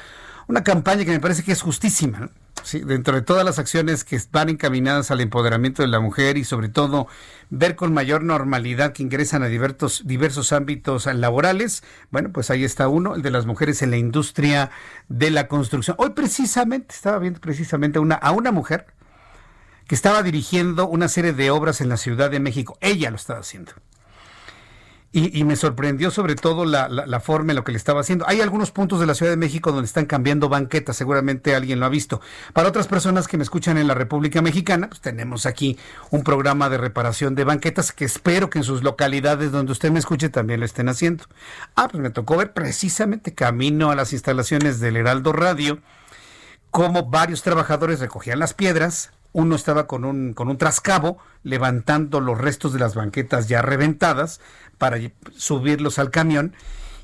Una campaña que me parece que es justísima. Sí, dentro de todas las acciones que van encaminadas al empoderamiento de la mujer y sobre todo ver con mayor normalidad que ingresan a diversos, diversos ámbitos laborales, bueno, pues ahí está uno, el de las mujeres en la industria de la construcción. Hoy precisamente, estaba viendo precisamente a una mujer que estaba dirigiendo una serie de obras en la Ciudad de México. Ella lo estaba haciendo. Y, me sorprendió sobre todo la, la, forma en lo que le estaba haciendo. Hay algunos puntos de la Ciudad de México donde están cambiando banquetas, seguramente alguien lo ha visto. Para otras personas que me escuchan en la República Mexicana, pues tenemos aquí un programa de reparación de banquetas que espero que en sus localidades donde usted me escuche también lo estén haciendo. Ah, pues me tocó ver precisamente camino a las instalaciones del Heraldo Radio cómo varios trabajadores recogían las piedras, uno estaba con un, con un trascabo levantando los restos de las banquetas ya reventadas para subirlos al camión.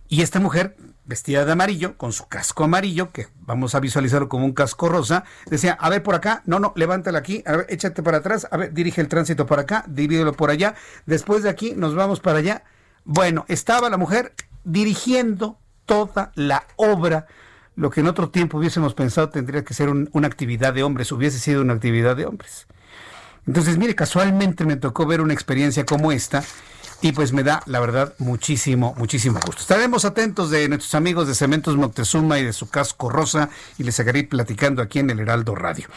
Y esta mujer, vestida de amarillo, con su casco amarillo, que vamos a visualizarlo como un casco rosa, decía, a ver por acá, no, no, levántala aquí, a ver, échate para atrás, a ver, dirige el tránsito para acá, divídelo por allá, después de aquí nos vamos para allá. Bueno, estaba la mujer dirigiendo toda la obra lo que en otro tiempo hubiésemos pensado tendría que ser una actividad de hombres, hubiese sido una actividad de hombres. Entonces, mire, casualmente me tocó ver una experiencia como esta y pues me da, la verdad, muchísimo, muchísimo gusto. Estaremos atentos de nuestros amigos de Cementos Moctezuma y de su casco rosa y les seguiré platicando aquí en el Heraldo Radio.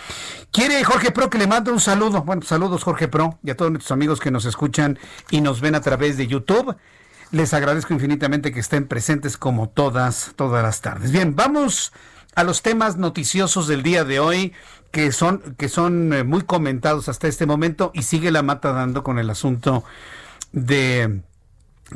¿Quiere Jorge Pro que le mande un saludo? Bueno, saludos Jorge Pro y a todos nuestros amigos que nos escuchan y nos ven a través de YouTube. Les agradezco infinitamente que estén presentes como todas, todas las tardes. Bien, vamos a los temas noticiosos del día de hoy que son, que son eh, muy comentados hasta este momento y sigue la mata dando con el asunto de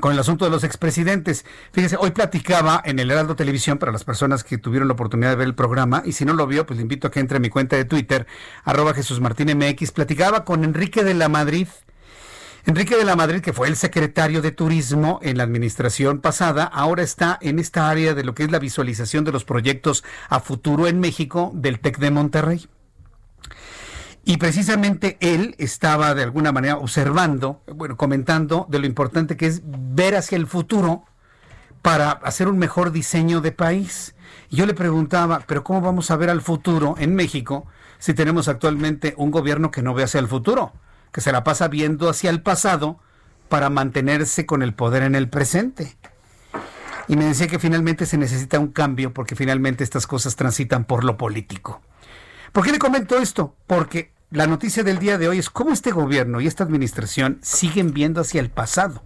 con el asunto de los expresidentes. Fíjese, hoy platicaba en el Heraldo Televisión para las personas que tuvieron la oportunidad de ver el programa, y si no lo vio, pues le invito a que entre a mi cuenta de Twitter, arroba Jesús Martín MX, platicaba con Enrique de la Madrid, Enrique de la Madrid, que fue el secretario de Turismo en la administración pasada, ahora está en esta área de lo que es la visualización de los proyectos a futuro en México del TEC de Monterrey. Y precisamente él estaba de alguna manera observando, bueno, comentando de lo importante que es ver hacia el futuro para hacer un mejor diseño de país. Y yo le preguntaba, pero ¿cómo vamos a ver al futuro en México si tenemos actualmente un gobierno que no ve hacia el futuro? Que se la pasa viendo hacia el pasado para mantenerse con el poder en el presente. Y me decía que finalmente se necesita un cambio porque finalmente estas cosas transitan por lo político. ¿Por qué le comento esto? Porque la noticia del día de hoy es cómo este gobierno y esta administración siguen viendo hacia el pasado.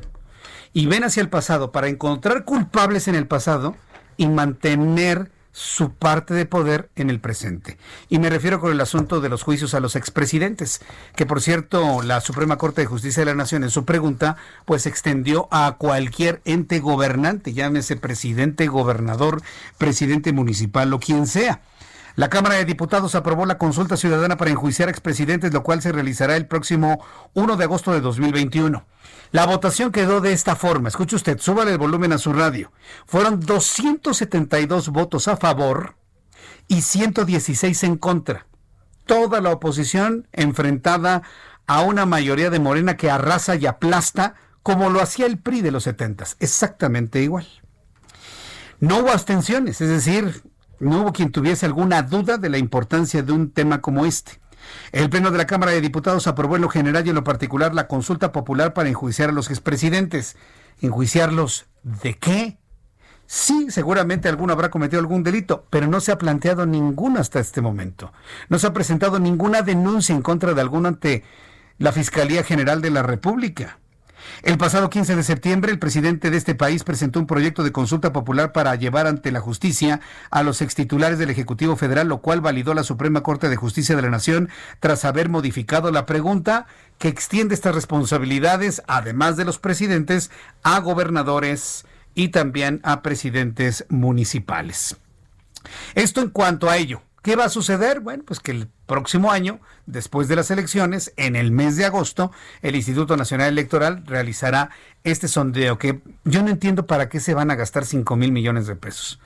Y ven hacia el pasado para encontrar culpables en el pasado y mantener su parte de poder en el presente. Y me refiero con el asunto de los juicios a los expresidentes, que por cierto la Suprema Corte de Justicia de la Nación en su pregunta pues extendió a cualquier ente gobernante, llámese presidente, gobernador, presidente municipal o quien sea. La Cámara de Diputados aprobó la consulta ciudadana para enjuiciar expresidentes, lo cual se realizará el próximo 1 de agosto de 2021. La votación quedó de esta forma. Escuche usted, súbale el volumen a su radio. Fueron 272 votos a favor y 116 en contra. Toda la oposición enfrentada a una mayoría de Morena que arrasa y aplasta como lo hacía el PRI de los 70. Exactamente igual. No hubo abstenciones, es decir, no hubo quien tuviese alguna duda de la importancia de un tema como este. El Pleno de la Cámara de Diputados aprobó en lo general y en lo particular la consulta popular para enjuiciar a los expresidentes. ¿Enjuiciarlos de qué? Sí, seguramente alguno habrá cometido algún delito, pero no se ha planteado ninguno hasta este momento. No se ha presentado ninguna denuncia en contra de alguno ante la Fiscalía General de la República. El pasado 15 de septiembre, el presidente de este país presentó un proyecto de consulta popular para llevar ante la justicia a los extitulares del Ejecutivo Federal, lo cual validó la Suprema Corte de Justicia de la Nación tras haber modificado la pregunta que extiende estas responsabilidades, además de los presidentes, a gobernadores y también a presidentes municipales. Esto en cuanto a ello. ¿Qué va a suceder? Bueno, pues que el próximo año, después de las elecciones, en el mes de agosto, el Instituto Nacional Electoral realizará este sondeo que yo no entiendo para qué se van a gastar 5 mil millones de pesos.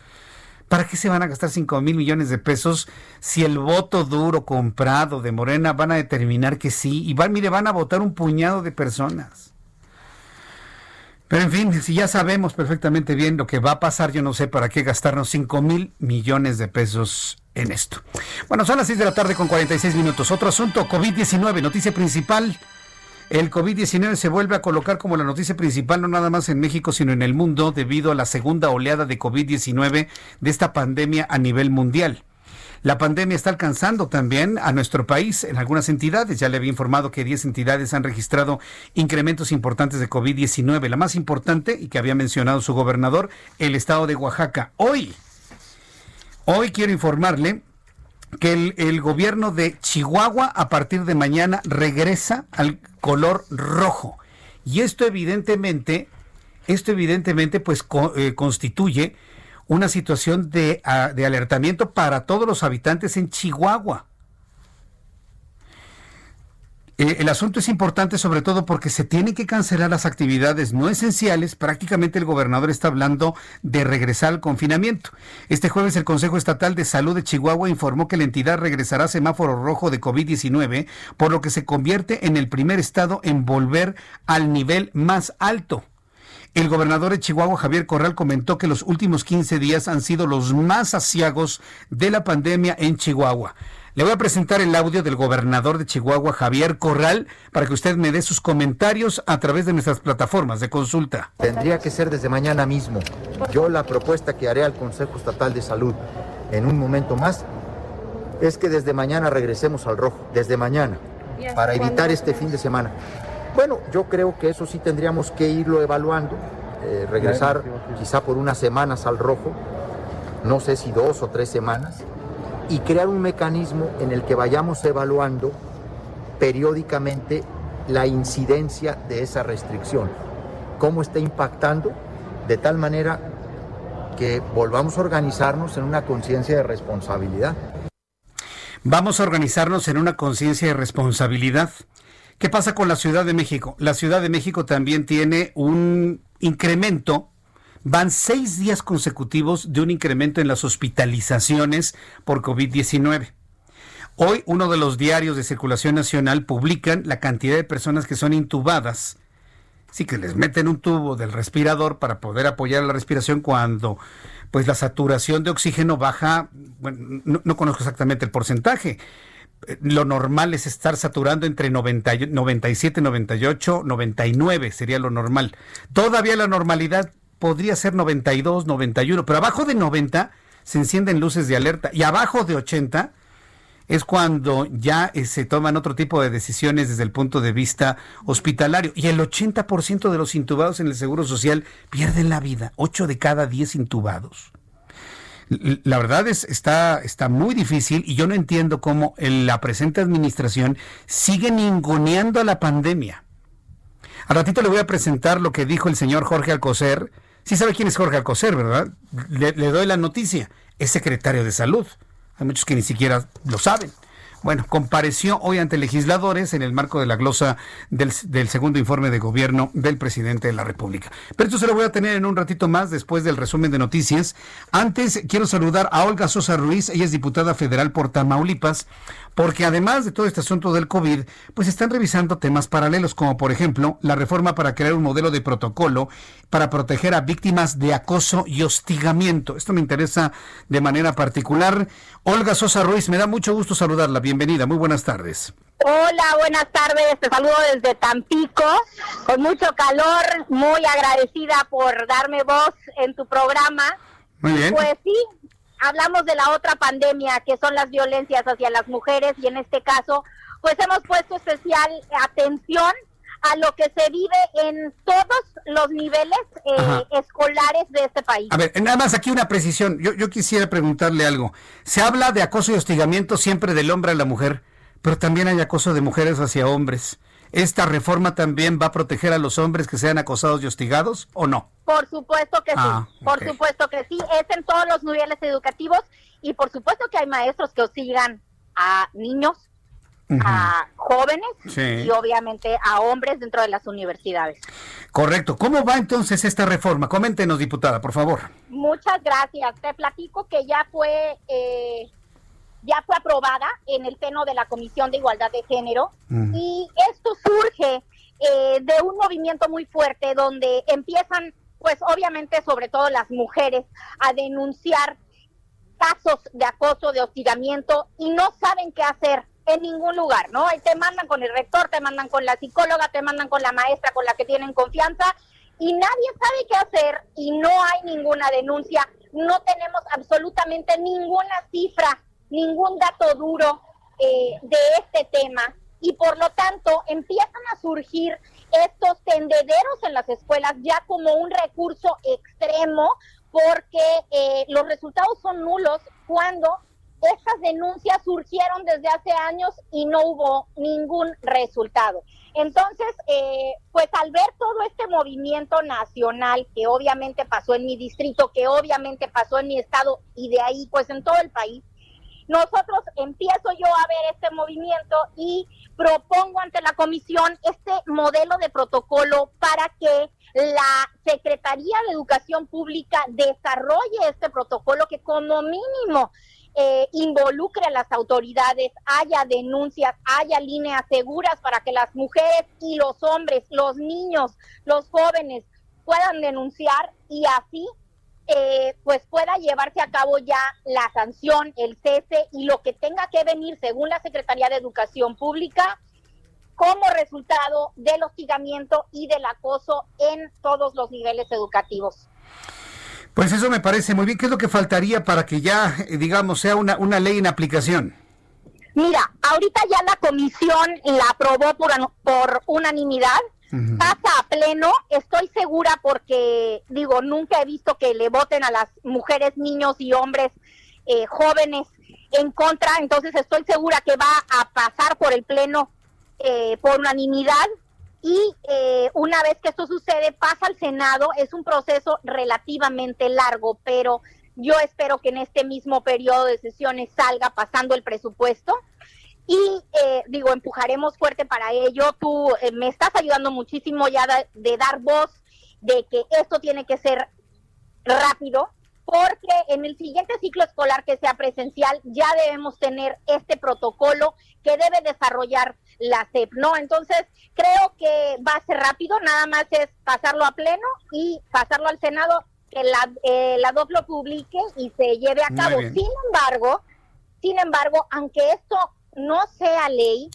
¿Para qué se van a gastar 5 mil millones de pesos si el voto duro comprado de Morena van a determinar que sí? Y van, mire, van a votar un puñado de personas. Pero en fin, si ya sabemos perfectamente bien lo que va a pasar, yo no sé para qué gastarnos 5 mil millones de pesos en esto. Bueno, son las 6 de la tarde con 46 minutos. Otro asunto, COVID-19, noticia principal. El COVID-19 se vuelve a colocar como la noticia principal no nada más en México, sino en el mundo debido a la segunda oleada de COVID-19 de esta pandemia a nivel mundial. La pandemia está alcanzando también a nuestro país en algunas entidades. Ya le había informado que 10 entidades han registrado incrementos importantes de COVID-19. La más importante, y que había mencionado su gobernador, el estado de Oaxaca. Hoy, hoy quiero informarle que el, gobierno de Chihuahua a partir de mañana regresa al color rojo. Y esto evidentemente, esto evidentemente pues eh, constituye una situación de, uh, de alertamiento para todos los habitantes en Chihuahua. Eh, el asunto es importante sobre todo porque se tienen que cancelar las actividades no esenciales. Prácticamente el gobernador está hablando de regresar al confinamiento. Este jueves el Consejo Estatal de Salud de Chihuahua informó que la entidad regresará a semáforo rojo de COVID-19, por lo que se convierte en el primer estado en volver al nivel más alto. El gobernador de Chihuahua, Javier Corral, comentó que los últimos 15 días han sido los más asiagos de la pandemia en Chihuahua. Le voy a presentar el audio del gobernador de Chihuahua, Javier Corral, para que usted me dé sus comentarios a través de nuestras plataformas de consulta. Tendría que ser desde mañana mismo. Yo la propuesta que haré al Consejo Estatal de Salud en un momento más es que desde mañana regresemos al rojo, desde mañana, para evitar este fin de semana. Bueno, yo creo que eso sí tendríamos que irlo evaluando, eh, regresar quizá por unas semanas al rojo, no sé si dos o tres semanas, y crear un mecanismo en el que vayamos evaluando periódicamente la incidencia de esa restricción, cómo está impactando, de tal manera que volvamos a organizarnos en una conciencia de responsabilidad. Vamos a organizarnos en una conciencia de responsabilidad. ¿Qué pasa con la Ciudad de México? La Ciudad de México también tiene un incremento Van seis días consecutivos de un incremento en las hospitalizaciones por COVID-19. Hoy uno de los diarios de circulación nacional publican la cantidad de personas que son intubadas. Sí, que les meten un tubo del respirador para poder apoyar la respiración cuando pues la saturación de oxígeno baja, bueno, no, no conozco exactamente el porcentaje, lo normal es estar saturando entre 90, 97, 98, 99 sería lo normal. Todavía la normalidad podría ser 92, 91, pero abajo de 90 se encienden luces de alerta y abajo de 80 es cuando ya eh, se toman otro tipo de decisiones desde el punto de vista hospitalario. Y el 80% de los intubados en el Seguro Social pierden la vida, 8 de cada 10 intubados. La verdad es está está muy difícil y yo no entiendo cómo la presente administración sigue ninguneando a la pandemia. Al ratito le voy a presentar lo que dijo el señor Jorge Alcocer, Sí sabe quién es Jorge Alcocer, ¿verdad? Le, doy la noticia. Es secretario de salud. Hay muchos que ni siquiera lo saben. Bueno, compareció hoy ante legisladores en el marco de la glosa del, del, segundo informe de gobierno del presidente de la República. Pero esto se lo voy a tener en un ratito más después del resumen de noticias. Antes quiero saludar a Olga Sosa Ruiz, ella es diputada federal por Tamaulipas, porque además de todo este asunto del COVID, pues están revisando temas paralelos, como por ejemplo la reforma para crear un modelo de protocolo para proteger a víctimas de acoso y hostigamiento. Esto me interesa de manera particular. Olga Sosa Ruiz, me da mucho gusto saludarla. Bienvenida, muy buenas tardes. Hola, buenas tardes. Te saludo desde Tampico, con mucho calor, muy agradecida por darme voz en tu programa. Muy bien. Pues sí, hablamos de la otra pandemia, que son las violencias hacia las mujeres, y en este caso, pues hemos puesto especial atención a lo que se vive en todos los niveles eh, escolares de este país. A ver, nada más aquí una precisión. Yo, yo quisiera preguntarle algo. Se habla de acoso y hostigamiento siempre del hombre a la mujer, pero también hay acoso de mujeres hacia hombres. ¿Esta reforma también va a proteger a los hombres que sean acosados y hostigados o no? Por supuesto que Ah, sí, por ok. supuesto que sí, es en todos los niveles educativos y por supuesto que hay maestros que hostigan a niños, a jóvenes Sí. y obviamente a hombres dentro de las universidades. Correcto. ¿Cómo va entonces esta reforma? Coméntenos, diputada, por favor. Muchas gracias. Te platico que ya fue eh, ya fue aprobada en el seno de la Comisión de Igualdad de Género Mm. y esto surge eh, de un movimiento muy fuerte donde empiezan, pues obviamente sobre todo las mujeres, a denunciar casos de acoso, de hostigamiento y no saben qué hacer en ningún lugar, ¿no? Te mandan con el rector, te mandan con la psicóloga, te mandan con la maestra con la que tienen confianza y nadie sabe qué hacer y no hay ninguna denuncia, no tenemos absolutamente ninguna cifra, ningún dato duro eh, de este tema y por lo tanto empiezan a surgir estos tendederos en las escuelas ya como un recurso extremo porque eh, los resultados son nulos cuando estas denuncias surgieron desde hace años y no hubo ningún resultado. Entonces, eh, pues al ver todo este movimiento nacional que obviamente pasó en mi distrito, que obviamente pasó en mi estado y de ahí pues en todo el país, nosotros empiezo yo a ver este movimiento y propongo ante la comisión este modelo de protocolo para que la Secretaría de Educación Pública desarrolle este protocolo que como mínimo eh, involucre a las autoridades, haya denuncias, haya líneas seguras para que las mujeres y los hombres, los niños, los jóvenes puedan denunciar y así eh, pues pueda llevarse a cabo ya la sanción, el cese y lo que tenga que venir según la Secretaría de Educación Pública como resultado del hostigamiento y del acoso en todos los niveles educativos. Pues eso me parece muy bien. ¿Qué es lo que faltaría para que ya, eh, digamos, sea una, una ley en aplicación? Mira, ahorita ya la comisión la aprobó por, por unanimidad, pasa a pleno, estoy segura porque, digo, nunca he visto que le voten a las mujeres, niños y hombres eh, jóvenes en contra, entonces estoy segura que va a pasar por el pleno eh, por unanimidad. Y eh, una vez que esto sucede pasa al Senado, es un proceso relativamente largo, pero yo espero que en este mismo periodo de sesiones salga pasando el presupuesto y eh, digo, empujaremos fuerte para ello. Tú eh, me estás ayudando muchísimo ya de, dar voz de que esto tiene que ser rápido, porque en el siguiente ciclo escolar que sea presencial ya debemos tener este protocolo que debe desarrollar la CEP, ¿no? Entonces, creo que va a ser rápido, nada más es pasarlo a pleno y pasarlo al Senado, que la, eh, la DOC lo publique y se lleve a cabo. Sin embargo, sin embargo, aunque esto no sea ley,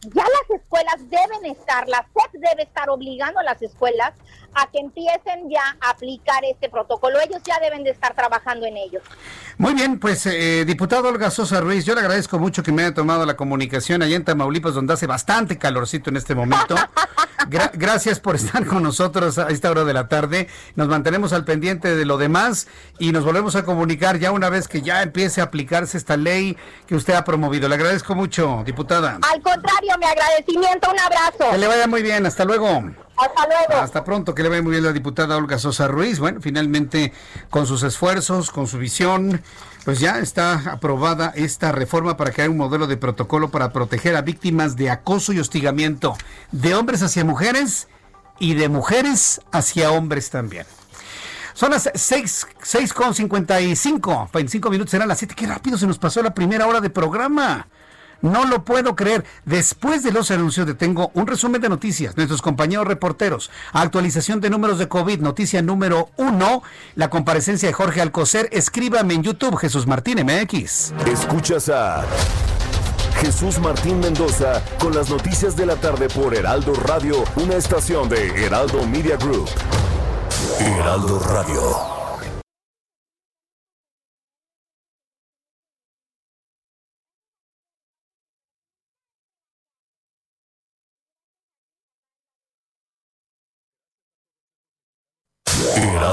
ya las escuelas deben estar, la SEP debe estar obligando a las escuelas a que empiecen ya a aplicar este protocolo. Ellos ya deben de estar trabajando en ello. Muy bien, pues eh, diputado Olga Sosa Ruiz, yo le agradezco mucho que me haya tomado la comunicación allá en Tamaulipas, donde hace bastante calorcito en este momento. gracias por estar con nosotros a esta hora de la tarde. Nos mantenemos al pendiente de lo demás y nos volvemos a comunicar ya una vez que ya empiece a aplicarse esta ley que usted ha promovido. Le agradezco mucho, diputada. Al contrario, mi agradecimiento, un abrazo. Que le vaya muy bien, hasta luego. Hasta pronto, que le vaya muy bien la diputada Olga Sosa Ruiz. Bueno, finalmente con sus esfuerzos, con su visión, pues ya está aprobada esta reforma para haya un modelo de protocolo para proteger a víctimas de acoso y hostigamiento de hombres hacia mujeres y de mujeres hacia hombres también. Son las 6, 6 con 55. 25 minutos serán las 7. Qué rápido se nos pasó la primera hora de programa. No lo puedo creer. Después de los anuncios tengo un resumen de noticias. Nuestros compañeros reporteros. Actualización de números de COVID. Noticia número uno. La comparecencia de Jorge Alcocer. Escríbame en YouTube. Jesús Martín MX. Escuchas a Jesús Martín Mendoza con las noticias de la tarde por Heraldo Radio. Una estación de Heraldo Media Group. Heraldo Radio.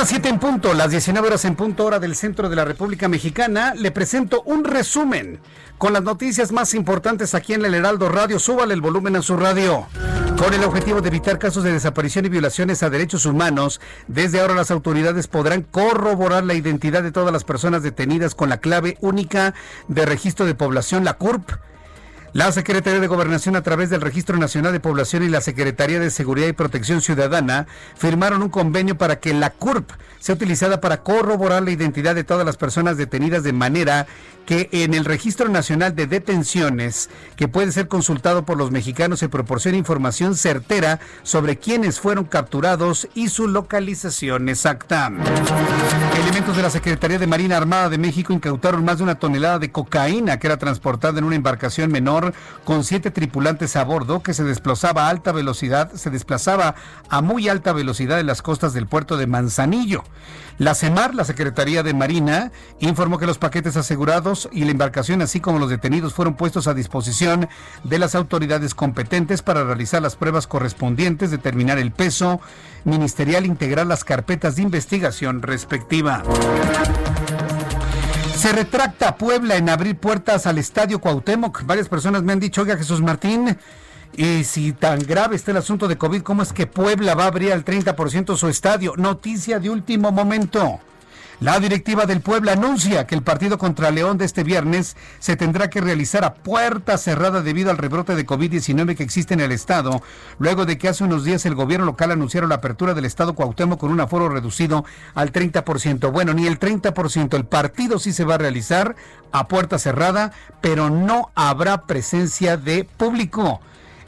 Las 7 en punto, las 19 horas en punto hora del centro de la República Mexicana. Le presento un resumen con las noticias más importantes aquí en el Heraldo Radio. Súbale el volumen a su radio. Con el objetivo de evitar casos de desaparición y violaciones a derechos humanos, desde ahora las autoridades podrán corroborar la identidad de todas las personas detenidas con la clave única de registro de población, la CURP La Secretaría de Gobernación a través del Registro Nacional de Población y la Secretaría de Seguridad y Protección Ciudadana firmaron un convenio para que la CURP sea utilizada para corroborar la identidad de todas las personas detenidas de manera que en el Registro Nacional de Detenciones, que puede ser consultado por los mexicanos, se proporcione información certera sobre quiénes fueron capturados y su localización exacta. Elementos de la Secretaría de Marina Armada de México incautaron más de una tonelada de cocaína que era transportada en una embarcación menor con siete tripulantes a bordo que se desplazaba a alta velocidad, se desplazaba a muy alta velocidad en las costas del puerto de Manzanillo. La CEMAR, la Secretaría de Marina, informó que los paquetes asegurados y la embarcación, así como los detenidos, fueron puestos a disposición de las autoridades competentes para realizar las pruebas correspondientes, determinar el peso ministerial, integrar las carpetas de investigación respectiva. Se retracta Puebla en abrir puertas al Estadio Cuauhtémoc. Varias personas me han dicho, oiga Jesús Martín, y si tan grave está el asunto de COVID, ¿cómo es que Puebla va a abrir al 30% su estadio? Noticia de último momento. La directiva del Puebla anuncia que el partido contra León de este viernes se tendrá que realizar a puerta cerrada debido al rebrote de COVID-19 que existe en el estado, luego de que hace unos días el gobierno local anunciaron la apertura del estado Cuauhtémoc con un aforo reducido al 30%. Bueno, ni el 30%, el partido sí se va a realizar a puerta cerrada, pero no habrá presencia de público.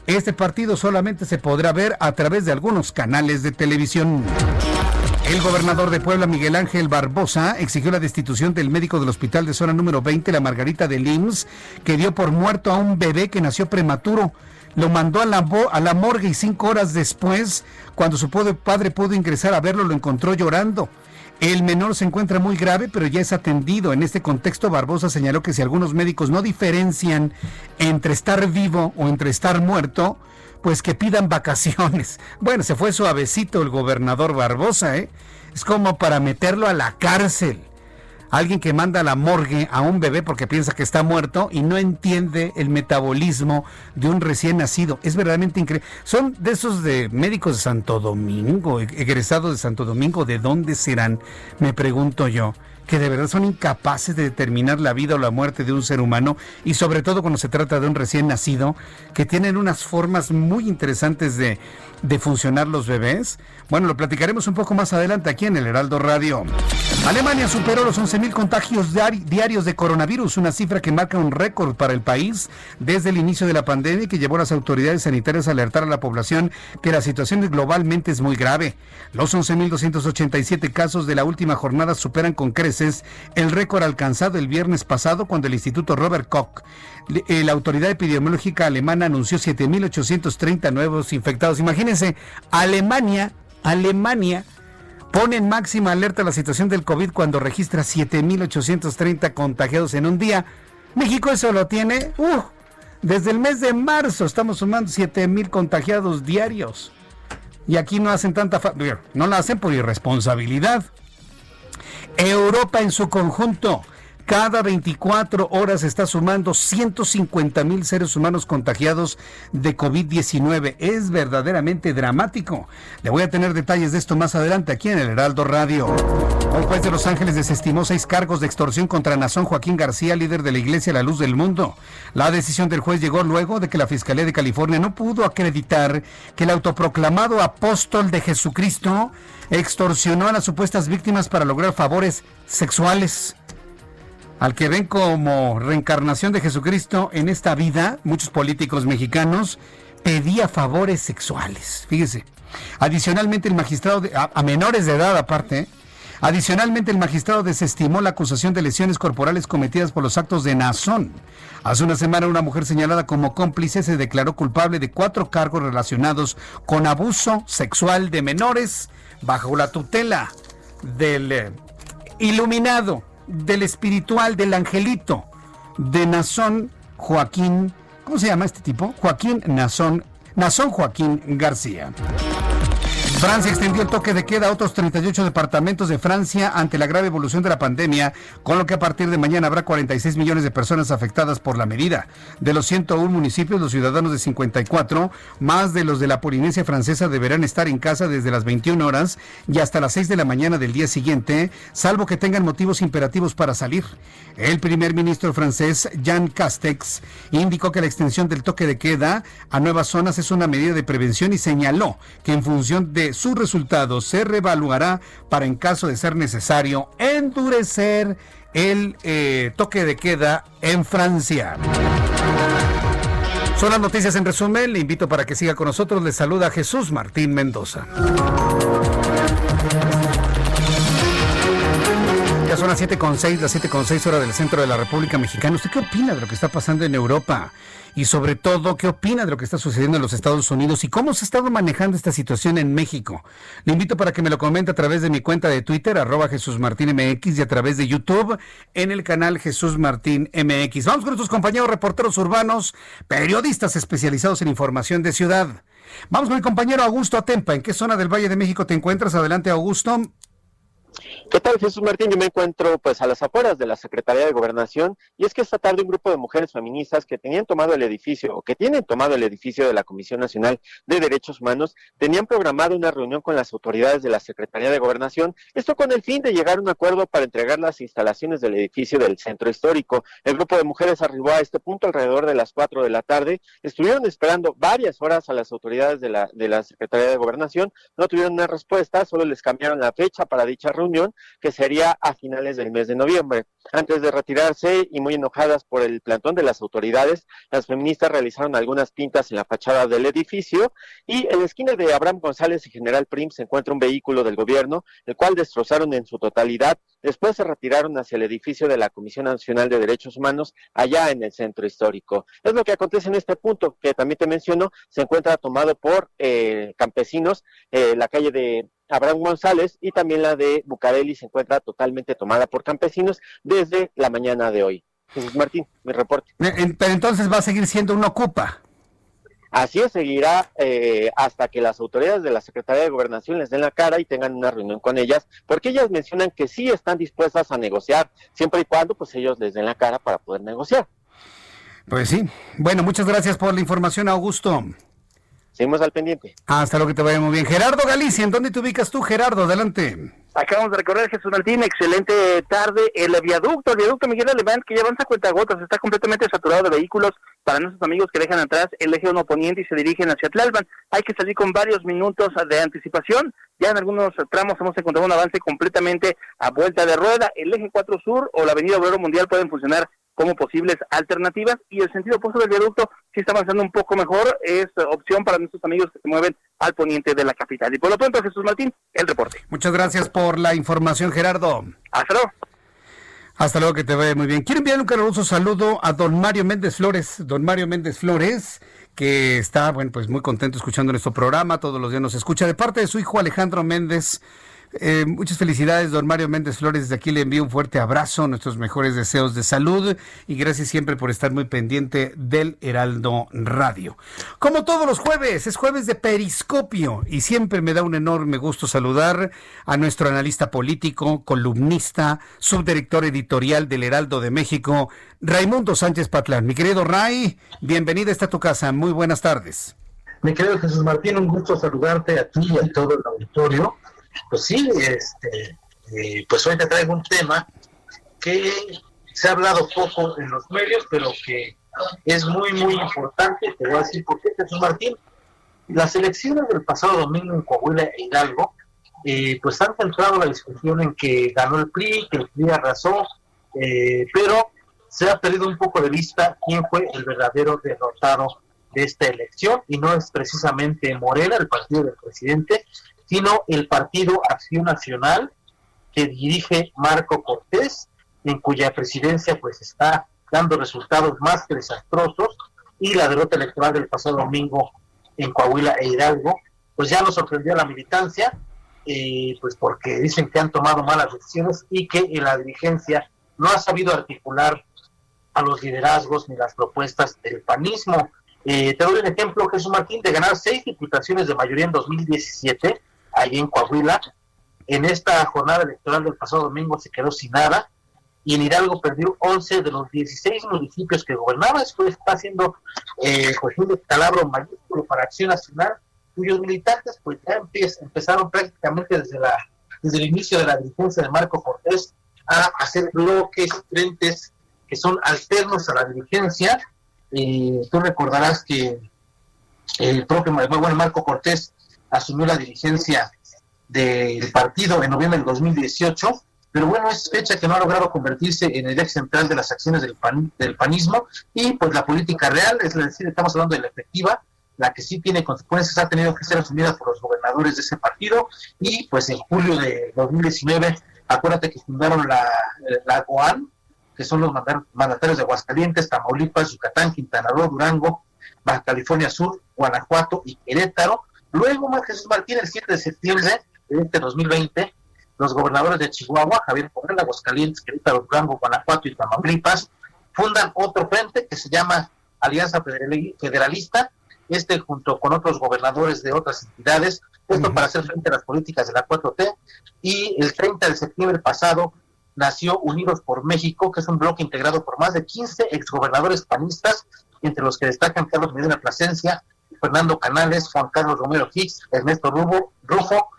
Este partido solamente se podrá ver a través de algunos canales de televisión. El gobernador de Puebla, Miguel Ángel Barbosa, exigió la destitución del médico del hospital de zona número 20, la Margarita de Lims, que dio por muerto a un bebé que nació prematuro. Lo mandó a la, a la morgue y cinco horas después, cuando su padre pudo ingresar a verlo, lo encontró llorando. El menor se encuentra muy grave, pero ya es atendido. En este contexto, Barbosa señaló que si algunos médicos no diferencian entre estar vivo o entre estar muerto, pues que pidan vacaciones. Bueno, se fue suavecito el gobernador Barbosa, ¿eh? Es como para meterlo a la cárcel alguien que manda a la morgue a un bebé porque piensa que está muerto y no entiende el metabolismo de un recién nacido. Es verdaderamente increíble. Son de esos de médicos de Santo Domingo, e-, egresados de Santo Domingo, ¿de dónde serán? Me pregunto yo que de verdad son incapaces de determinar la vida o la muerte de un ser humano y sobre todo cuando se trata de un recién nacido que tienen unas formas muy interesantes de, de funcionar los bebés? Bueno, lo platicaremos un poco más adelante aquí en el Heraldo Radio. Alemania superó los 11.000 contagios diarios de coronavirus, una cifra que marca un récord para el país desde el inicio de la pandemia y que llevó a las autoridades sanitarias a alertar a la población que la situación globalmente es muy grave. Los 11.287 casos de la última jornada superan con creces el récord alcanzado el viernes pasado cuando el Instituto Robert Koch la autoridad epidemiológica alemana anunció 7.830 nuevos infectados. Imagínense, Alemania, Alemania pone en máxima alerta la situación del COVID cuando registra 7.830 contagiados en un día. México eso lo tiene, uh, desde el mes de marzo estamos sumando 7.000 contagiados diarios. Y aquí no hacen tanta... no lo hacen por irresponsabilidad. Europa en su conjunto cada 24 horas está sumando 150 mil seres humanos contagiados de COVID-19. Es verdaderamente dramático. Le voy a tener detalles de esto más adelante aquí en el Heraldo Radio. Un juez de Los Ángeles desestimó seis cargos de extorsión contra Nazón Joaquín García, líder de la Iglesia La Luz del Mundo. La decisión del juez llegó luego de que la Fiscalía de California no pudo acreditar que el autoproclamado apóstol de Jesucristo extorsionó a las supuestas víctimas para lograr favores sexuales al que ven como reencarnación de Jesucristo en esta vida, muchos políticos mexicanos, pedía favores sexuales. Fíjese. Adicionalmente, el magistrado, a, menores de edad aparte, Adicionalmente, el magistrado desestimó la acusación de lesiones corporales cometidas por los actos de Nazón. Hace una semana, una mujer señalada como cómplice se declaró culpable de cuatro cargos relacionados con abuso sexual de menores bajo la tutela del eh, iluminado del espiritual, del angelito, de Nazón Joaquín, ¿cómo se llama este tipo? Joaquín Nazón, Nazón Joaquín García. Francia extendió el toque de queda a otros 38 departamentos de Francia ante la grave evolución de la pandemia, con lo que a partir de mañana habrá 46 millones de personas afectadas por la medida. De los 101 municipios, los ciudadanos de 54, más de los de la Polinesia francesa, deberán estar en casa desde las 21 horas y hasta las 6 de la mañana del día siguiente, salvo que tengan motivos imperativos para salir. El primer ministro francés, Jean Castex, indicó que la extensión del toque de queda a nuevas zonas es una medida de prevención y señaló que en función de su resultado se reevaluará para en caso de ser necesario endurecer el eh, toque de queda en Francia. Son las noticias en resumen. Le invito para que siga con nosotros. Le saluda Jesús Martín Mendoza. Las 7.6, las 7.6 horas del centro de la República Mexicana. ¿Usted qué opina de lo que está pasando en Europa? y sobre todo qué opina de lo que está sucediendo en los Estados Unidos y cómo se ha estado manejando esta situación en México. Le invito para que me lo comente a través de mi cuenta de Twitter, arroba Jesús Martín MX y a través de YouTube en el canal Jesús Martín MX. Vamos con nuestros compañeros reporteros urbanos, periodistas especializados en información de ciudad. Vamos con mi compañero Augusto Atempa. ¿En qué zona del Valle de México te encuentras? Adelante, Augusto. ¿Qué tal, Jesús Martín? Yo me encuentro pues a las afueras de la Secretaría de Gobernación y es que esta tarde un grupo de mujeres feministas que tenían tomado el edificio o que tienen tomado el edificio de la Comisión Nacional de Derechos Humanos tenían programado una reunión con las autoridades de la Secretaría de Gobernación, esto con el fin de llegar a un acuerdo para entregar las instalaciones del edificio del centro histórico. El grupo de mujeres arribó a este punto alrededor de las 4 de la tarde, estuvieron esperando varias horas a las autoridades de la, de la Secretaría de Gobernación, no tuvieron una respuesta, solo les cambiaron la fecha para dicha reunión que sería a finales del mes de noviembre. Antes de retirarse y muy enojadas por el plantón de las autoridades, las feministas realizaron algunas pintas en la fachada del edificio y en la esquina de Abraham González y General Prim se encuentra un vehículo del gobierno, el cual destrozaron en su totalidad. Después se retiraron hacia el edificio de la Comisión Nacional de Derechos Humanos, allá en el centro histórico. Es lo que acontece en este punto, que también te menciono, se encuentra tomado por eh, campesinos, eh, la calle de Abraham González y también la de Bucareli se encuentra totalmente tomada por campesinos desde la mañana de hoy. Jesús Martín, mi reporte. Pero entonces va a seguir siendo una ocupa. Así es, seguirá eh, hasta que las autoridades de la Secretaría de Gobernación les den la cara y tengan una reunión con ellas, porque ellas mencionan que sí están dispuestas a negociar, siempre y cuando pues ellos les den la cara para poder negociar. Pues sí. Bueno, muchas gracias por la información, Augusto. Seguimos al pendiente. Hasta lo que te vaya muy bien. Gerardo Galicia, ¿en dónde te ubicas tú, Gerardo? Adelante. Acabamos de recorrer Jesús Martín, excelente tarde. El viaducto, el viaducto Miguel Alemán, que ya avanza cuenta gotas, está completamente saturado de vehículos para nuestros amigos que dejan atrás el eje 1 poniente y se dirigen hacia Tlalpan. Hay que salir con varios minutos de anticipación. Ya en algunos tramos hemos encontrado un avance completamente a vuelta de rueda. El eje 4 sur o la avenida Obrero Mundial pueden funcionar como posibles alternativas y el sentido opuesto del viaducto si está avanzando un poco mejor, es opción para nuestros amigos que se mueven al poniente de la capital. Y por lo pronto, Jesús Martín, el reporte. Muchas gracias por la información, Gerardo. Hasta luego. Hasta luego, que te vaya muy bien. Quiero enviar un caluroso saludo a don Mario Méndez Flores. Don Mario Méndez Flores, que está, bueno, pues muy contento escuchando nuestro programa. Todos los días nos escucha. De parte de su hijo Alejandro Méndez eh, muchas felicidades, don Mario Méndez Flores. Desde aquí le envío un fuerte abrazo, nuestros mejores deseos de salud y gracias siempre por estar muy pendiente del Heraldo Radio. Como todos los jueves, es jueves de Periscopio y siempre me da un enorme gusto saludar a nuestro analista político, columnista, subdirector editorial del Heraldo de México, Raimundo Sánchez Patlán. Mi querido Ray, bienvenida a tu casa. Muy buenas tardes. Mi querido Jesús Martín, un gusto saludarte a ti y a todo el auditorio. Pues sí, este, eh, pues hoy te traigo un tema que se ha hablado poco en los medios, pero que es muy, muy importante. Te voy a decir por qué, Jesús Martín. Las elecciones del pasado domingo en Coahuila e Hidalgo, eh, pues han centrado la discusión en que ganó el PRI, que el PRI arrasó, eh, pero se ha perdido un poco de vista quién fue el verdadero derrotado de esta elección, y no es precisamente Morena, el partido del presidente, sino el Partido Acción Nacional que dirige Marco Cortés, en cuya presidencia pues está dando resultados más que desastrosos y la derrota electoral del pasado domingo en Coahuila e Hidalgo, pues ya nos sorprendió a la militancia, eh, pues porque dicen que han tomado malas decisiones y que en la dirigencia no ha sabido articular a los liderazgos ni las propuestas del panismo. Eh, te doy un ejemplo, Jesús Martín, de ganar seis diputaciones de mayoría en 2017, ahí en Coahuila. En esta jornada electoral del pasado domingo se quedó sin nada y en Hidalgo perdió 11 de los 16 municipios que gobernaba. Esto está haciendo eh, pues calabro mayúsculo para Acción Nacional, cuyos militantes pues ya empezaron prácticamente desde, la, desde el inicio de la dirigencia de Marco Cortés a hacer bloques, frentes que son alternos a la dirigencia. Eh, tú recordarás que el propio bueno, Marco Cortés asumió la dirigencia del partido en noviembre del 2018 pero bueno, es fecha que no ha logrado convertirse en el eje central de las acciones del, del panismo y pues la política real, es decir, estamos hablando de la efectiva, la que sí tiene consecuencias, ha tenido que ser asumida por los gobernadores de ese partido y pues en julio de 2019, acuérdate que fundaron la, la GOAN, que son los mandatarios de Aguascalientes, Tamaulipas, Yucatán, Quintana Roo, Durango, Baja California Sur, Guanajuato y Querétaro. Luego, Jesús Martín, el 7 de septiembre de este 2020, los gobernadores de Chihuahua, Javier Correa, Aguascalientes, Querétaro, Durango, Guanajuato y Tamaulipas, fundan otro frente que se llama Alianza Federalista, este junto con otros gobernadores de otras entidades, esto para hacer frente a las políticas de la 4T, y el 30 de septiembre pasado nació Unidos por México, que es un bloque integrado por más de 15 exgobernadores panistas, entre los que destacan Carlos Medina Plasencia, Fernando Canales, Juan Carlos Romero Hicks, Ernesto Rufo,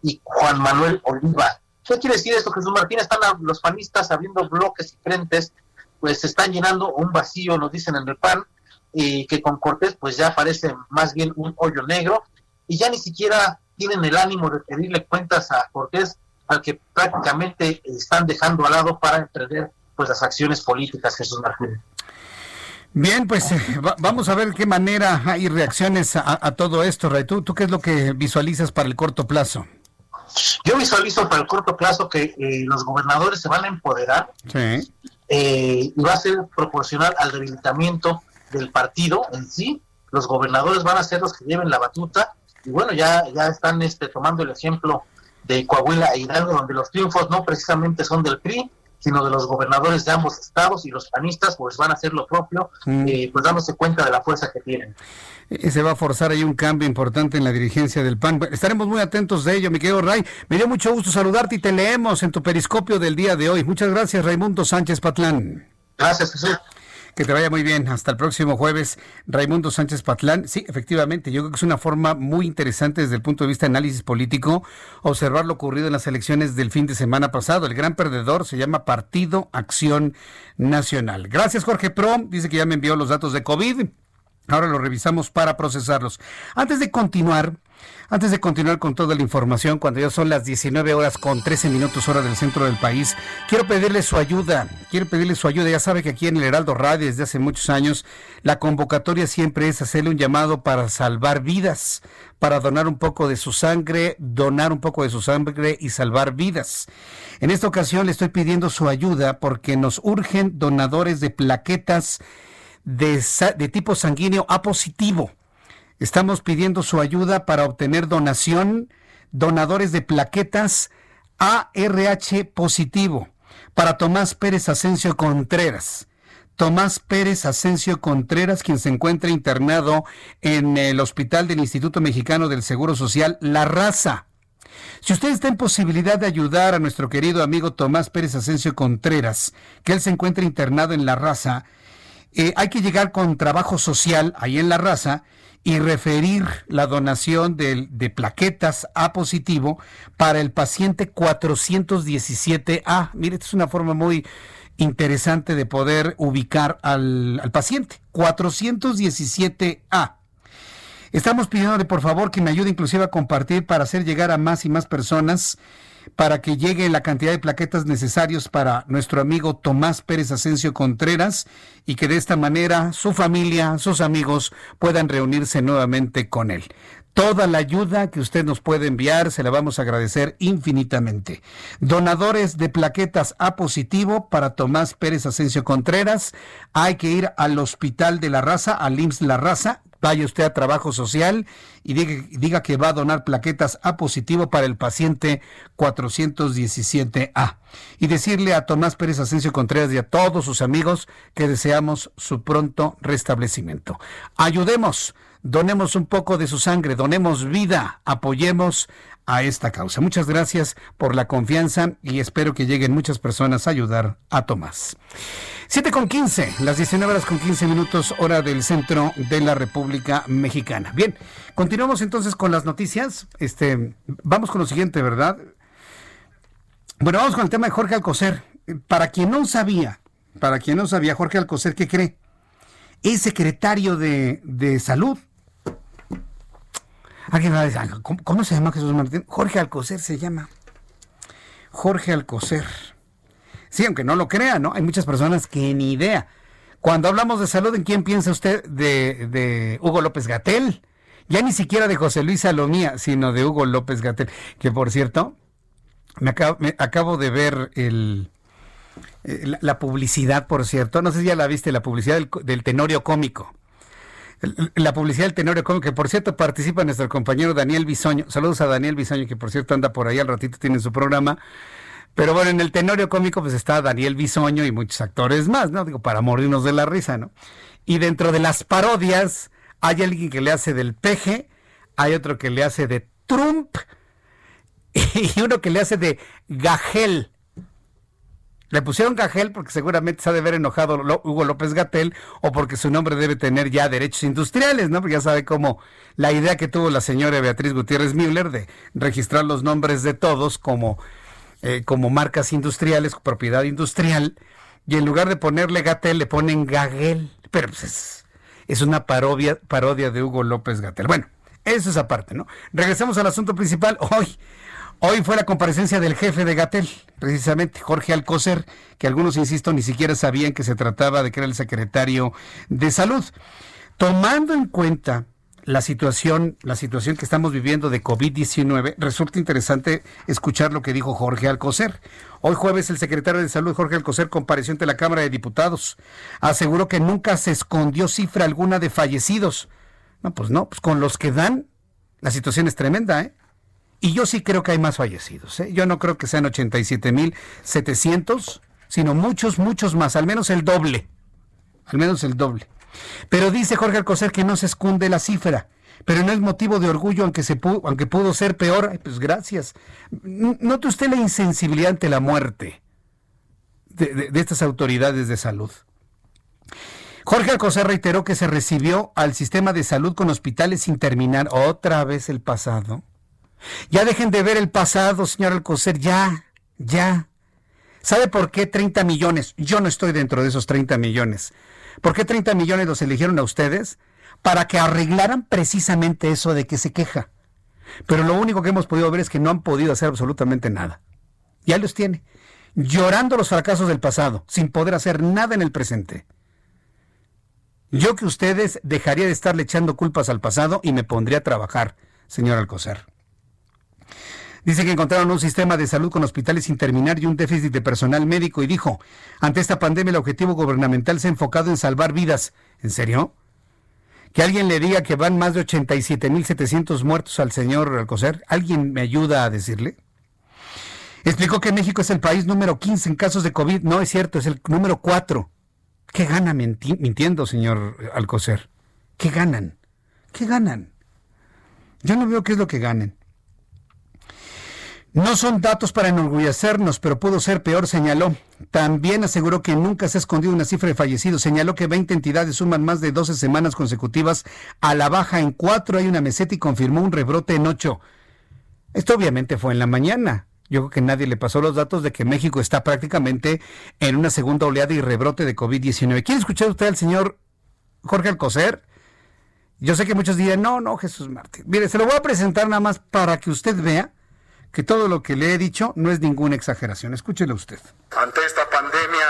y Juan Manuel Oliva. ¿Qué quiere decir esto, Jesús Martín? Están los panistas abriendo bloques y frentes, pues se están llenando un vacío, nos dicen en el PAN, y que con Cortés pues ya parece más bien un hoyo negro, y ya ni siquiera tienen el ánimo de pedirle cuentas a Cortés, al que prácticamente están dejando al lado para emprender pues las acciones políticas, Jesús Martín. Bien, pues eh, vamos a ver qué manera hay reacciones a, todo esto, Ray. ¿Tú, ¿Tú qué es lo que visualizas para el corto plazo? Yo visualizo para el corto plazo que eh, los gobernadores se van a empoderar eh, y va a ser proporcional al debilitamiento del partido en sí. Los gobernadores van a ser los que lleven la batuta y bueno, ya, ya están este, tomando el ejemplo de Coahuila e Hidalgo, donde los triunfos no precisamente son del PRI, sino de los gobernadores de ambos estados y los panistas pues van a hacer lo propio, mm. eh, pues dándose cuenta de la fuerza que tienen. Eh, se va a forzar ahí un cambio importante en la dirigencia del PAN. Estaremos muy atentos de ello, mi querido Ray. Me dio mucho gusto saludarte y te leemos en tu periscopio del día de hoy. Muchas gracias, Raimundo Sánchez Patlán. Gracias, Jesús. Que te vaya muy bien. Hasta el próximo jueves. Raimundo Sánchez Patlán. Sí, efectivamente, yo creo que es una forma muy interesante desde el punto de vista de análisis político observar lo ocurrido en las elecciones del fin de semana pasado. El gran perdedor se llama Partido Acción Nacional. Gracias, Jorge Prom. Dice que ya me envió los datos de COVID. Ahora los revisamos para procesarlos. Antes de continuar, antes de continuar con toda la información, cuando ya son las 19 horas con 13 minutos hora del centro del país, quiero pedirle su ayuda. Quiero pedirle su ayuda. Ya sabe que aquí en el Heraldo Radio desde hace muchos años la convocatoria siempre es hacerle un llamado para salvar vidas, para donar un poco de su sangre, donar un poco de su sangre y salvar vidas. En esta ocasión le estoy pidiendo su ayuda porque nos urgen donadores de plaquetas de, tipo sanguíneo A positivo. Estamos pidiendo su ayuda para obtener donación, donadores de plaquetas ARH positivo para Tomás Pérez Asensio Contreras. Tomás Pérez Asensio Contreras, quien se encuentra internado en el hospital del Instituto Mexicano del Seguro Social, La Raza. Si usted está en posibilidad de ayudar a nuestro querido amigo Tomás Pérez Asensio Contreras, que él se encuentra internado en La Raza, eh, hay que llegar con trabajo social ahí en la raza y referir la donación de, plaquetas A positivo para el paciente 417A. Mire, esta es una forma muy interesante de poder ubicar al, al paciente. 417A. Estamos pidiéndole por favor que me ayude inclusive a compartir para hacer llegar a más y más personas para que llegue la cantidad de plaquetas necesarios para nuestro amigo Tomás Pérez Asensio Contreras y que de esta manera su familia, sus amigos puedan reunirse nuevamente con él. Toda la ayuda que usted nos puede enviar se la vamos a agradecer infinitamente. Donadores de plaquetas A positivo para Tomás Pérez Asensio Contreras. Hay que ir al Hospital de la Raza, al IMSS La Raza, vaya usted a trabajo social y diga, que va a donar plaquetas A positivo para el paciente 417A. Y decirle a Tomás Pérez Asensio Contreras y a todos sus amigos que deseamos su pronto restablecimiento. Ayudemos, donemos un poco de su sangre, donemos vida, apoyemos a esta causa. Muchas gracias por la confianza y espero que lleguen muchas personas a ayudar a Tomás. 7 con 15, las 19 horas con 15 minutos, hora del centro de la República Mexicana. Bien, continuamos entonces con las noticias. Este, vamos con lo siguiente, ¿verdad? Bueno, vamos con el tema de Jorge Alcocer. Para quien no sabía, para quien no sabía, Jorge Alcocer, ¿qué cree? Es secretario de, de salud ¿cómo, se llama Jesús Martín? Jorge Alcocer se llama. Jorge Alcocer. Sí, aunque no lo crea, ¿no? Hay muchas personas que ni idea. Cuando hablamos de salud, ¿en quién piensa usted? De, Hugo López Gatel. Ya ni siquiera de José Luis Salomía, sino de Hugo López Gatel. Que por cierto, me acabo, de ver el, eh, la, publicidad, por cierto. No sé si ya la viste, la publicidad del Tenorio Cómico la publicidad del Tenorio Cómico, que por cierto participa nuestro compañero Daniel Bisoño. Saludos a Daniel Bisoño, que por cierto anda por ahí al ratito, tiene su programa. Pero bueno, en el Tenorio Cómico pues está Daniel Bisoño y muchos actores más, ¿no? Digo, para morirnos de la risa, ¿no? Y dentro de las parodias hay alguien que le hace del peje, hay otro que le hace de Trump y uno que le hace de Gagel. Le pusieron Gagel porque seguramente se ha de ver enojado Hugo López Gatel o porque su nombre debe tener ya derechos industriales, ¿no? Porque ya sabe cómo la idea que tuvo la señora Beatriz Gutiérrez Müller de registrar los nombres de todos como, eh, como marcas industriales, propiedad industrial, y en lugar de ponerle Gatel le ponen Gagel. Pero pues es, es una parodia, parodia de Hugo López Gatel. Bueno, eso es aparte, ¿no? Regresemos al asunto principal. Hoy Hoy fue la comparecencia del jefe de Gatel, precisamente Jorge Alcocer, que algunos, insisto, ni siquiera sabían que se trataba de que era el secretario de Salud. Tomando en cuenta la situación, la situación que estamos viviendo de COVID-19, resulta interesante escuchar lo que dijo Jorge Alcocer. Hoy jueves el secretario de Salud, Jorge Alcocer, compareció ante la Cámara de Diputados. Aseguró que nunca se escondió cifra alguna de fallecidos. No, pues no, pues con los que dan, la situación es tremenda, ¿eh? Y yo sí creo que hay más fallecidos. ¿eh? Yo no creo que sean 87.700, sino muchos, muchos más, al menos el doble. Al menos el doble. Pero dice Jorge Alcocer que no se esconde la cifra. Pero no es motivo de orgullo, aunque, se pudo, aunque pudo ser peor. pues gracias. Note usted la insensibilidad ante la muerte de, de estas autoridades de salud. Jorge Alcocer reiteró que se recibió al sistema de salud con hospitales sin terminar otra vez el pasado ya dejen de ver el pasado, señor Alcocer, ya, ya. ¿Sabe por qué 30 millones? Yo no estoy dentro de esos 30 millones. ¿Por qué 30 millones los eligieron a ustedes? Para que arreglaran precisamente eso de que se queja. Pero lo único que hemos podido ver es que no han podido hacer absolutamente nada. Ya los tiene. Llorando los fracasos del pasado, sin poder hacer nada en el presente. Yo que ustedes dejaría de estarle echando culpas al pasado y me pondría a trabajar, señor Alcocer. Dice que encontraron un sistema de salud con hospitales sin terminar y un déficit de personal médico y dijo, ante esta pandemia el objetivo gubernamental se ha enfocado en salvar vidas. ¿En serio? Que alguien le diga que van más de 87.700 muertos al señor Alcocer. ¿Alguien me ayuda a decirle? Explicó que México es el país número 15 en casos de COVID. No es cierto, es el número 4. ¿Qué gana mintiendo, señor Alcocer? ¿Qué ganan? ¿Qué ganan? Yo no veo qué es lo que ganen. No son datos para enorgullecernos, pero pudo ser peor, señaló. También aseguró que nunca se ha escondido una cifra de fallecidos. Señaló que 20 entidades suman más de 12 semanas consecutivas a la baja. En cuatro hay una meseta y confirmó un rebrote en ocho. Esto obviamente fue en la mañana. Yo creo que nadie le pasó los datos de que México está prácticamente en una segunda oleada y rebrote de COVID-19. ¿Quiere escuchar usted al señor Jorge Alcocer? Yo sé que muchos dirán, no, no, Jesús Martín. Mire, se lo voy a presentar nada más para que usted vea que todo lo que le he dicho no es ninguna exageración. Escúchelo usted. Ante esta pandemia,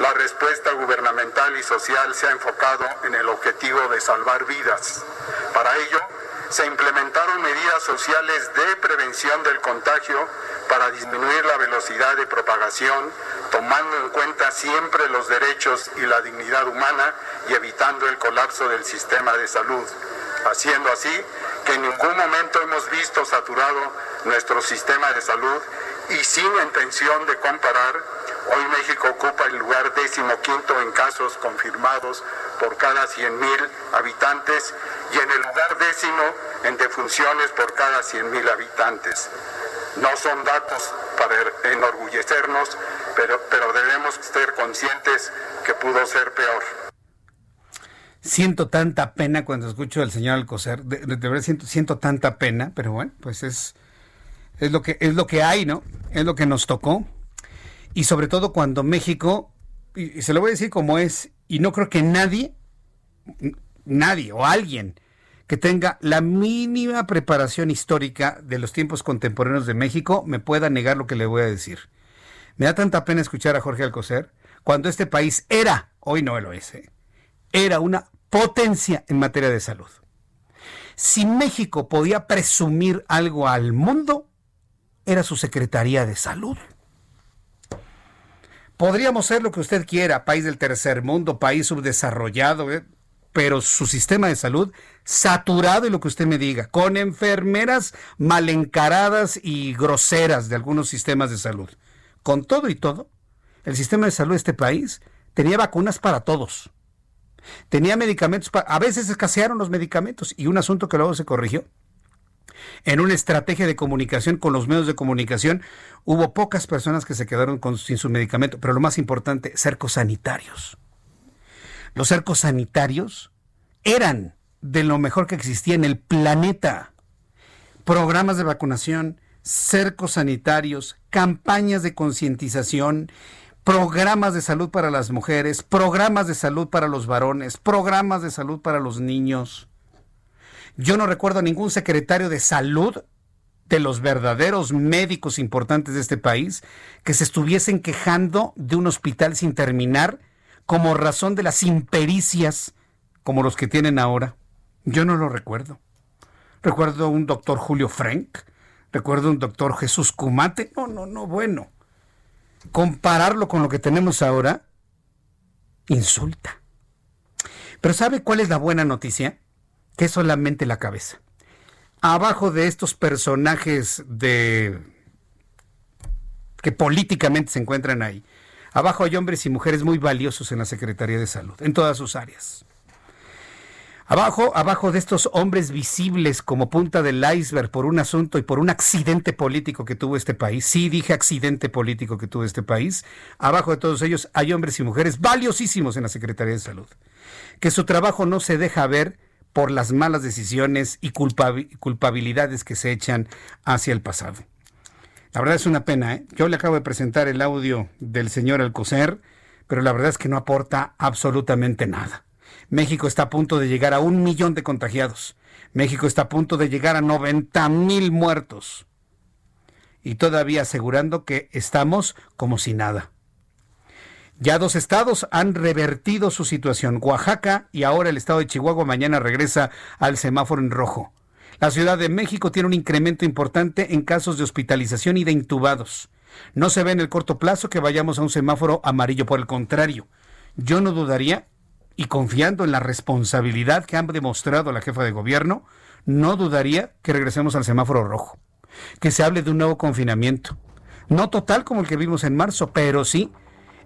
la respuesta gubernamental y social se ha enfocado en el objetivo de salvar vidas. Para ello, se implementaron medidas sociales de prevención del contagio para disminuir la velocidad de propagación, tomando en cuenta siempre los derechos y la dignidad humana y evitando el colapso del sistema de salud, haciendo así que en ningún momento hemos visto saturado nuestro sistema de salud y sin intención de comparar, Hoy México ocupa el lugar decimoquinto en casos confirmados por cada 100.000 habitantes y en el lugar décimo en defunciones por cada 100.000 habitantes. No son datos para enorgullecernos, pero, pero debemos ser conscientes que pudo ser peor. Siento tanta pena cuando escucho al señor Alcocer, de, verdad siento, tanta pena, pero bueno, pues es, es, lo que, es lo que hay, ¿no? Es lo que nos tocó. Y sobre todo cuando México, y se lo voy a decir como es, y no creo que nadie, nadie o alguien que tenga la mínima preparación histórica de los tiempos contemporáneos de México me pueda negar lo que le voy a decir. Me da tanta pena escuchar a Jorge Alcocer cuando este país era, hoy no lo es, ¿eh? Era una potencia en materia de salud. Si México podía presumir algo al mundo, era su Secretaría de Salud. Podríamos ser lo que usted quiera, país del tercer mundo, país subdesarrollado, ¿eh? pero su sistema de salud saturado y lo que usted me diga, con enfermeras mal encaradas y groseras de algunos sistemas de salud. Con todo y todo, el sistema de salud de este país tenía vacunas para todos. Tenía medicamentos, a veces escasearon los medicamentos y un asunto que luego se corrigió. En una estrategia de comunicación con los medios de comunicación hubo pocas personas que se quedaron sin su medicamento, pero lo más importante, cercos sanitarios. Los cercos sanitarios eran de lo mejor que existía en el planeta. Programas de vacunación, cercos sanitarios, campañas de concientización, programas de salud para las mujeres, programas de salud para los varones, programas de salud para los niños. Yo no recuerdo a ningún secretario de salud de los verdaderos médicos importantes de este país que se estuviesen quejando de un hospital sin terminar como razón de las impericias como los que tienen ahora. Yo no lo recuerdo. Recuerdo un doctor Julio Frank, recuerdo un doctor Jesús Cumate. No, no, no, bueno. Compararlo con lo que tenemos ahora, insulta. Pero ¿sabe cuál es la buena noticia? Que es solamente la cabeza. Abajo de estos personajes de que políticamente se encuentran ahí, abajo hay hombres y mujeres muy valiosos en la Secretaría de Salud, en todas sus áreas. Abajo, abajo de estos hombres visibles como punta del iceberg por un asunto y por un accidente político que tuvo este país, sí dije accidente político que tuvo este país, abajo de todos ellos hay hombres y mujeres valiosísimos en la Secretaría de Salud, que su trabajo no se deja ver por las malas decisiones y culpabilidades que se echan hacia el pasado. La verdad es una pena, ¿eh? Yo le acabo de presentar el audio del señor Alcocer, pero la verdad es que no aporta absolutamente nada. México está a punto de llegar a un millón de contagiados. México está a punto de llegar a 90 mil muertos. Y todavía asegurando que estamos como si nada. Ya dos estados han revertido su situación. Oaxaca y ahora el estado de Chihuahua mañana regresa al semáforo en rojo. La Ciudad de México tiene un incremento importante en casos de hospitalización y de intubados. No se ve en el corto plazo que vayamos a un semáforo amarillo, por el contrario. Yo no dudaría y confiando en la responsabilidad que han demostrado la jefa de gobierno, no dudaría que regresemos al semáforo rojo, que se hable de un nuevo confinamiento. No total como el que vimos en marzo, pero sí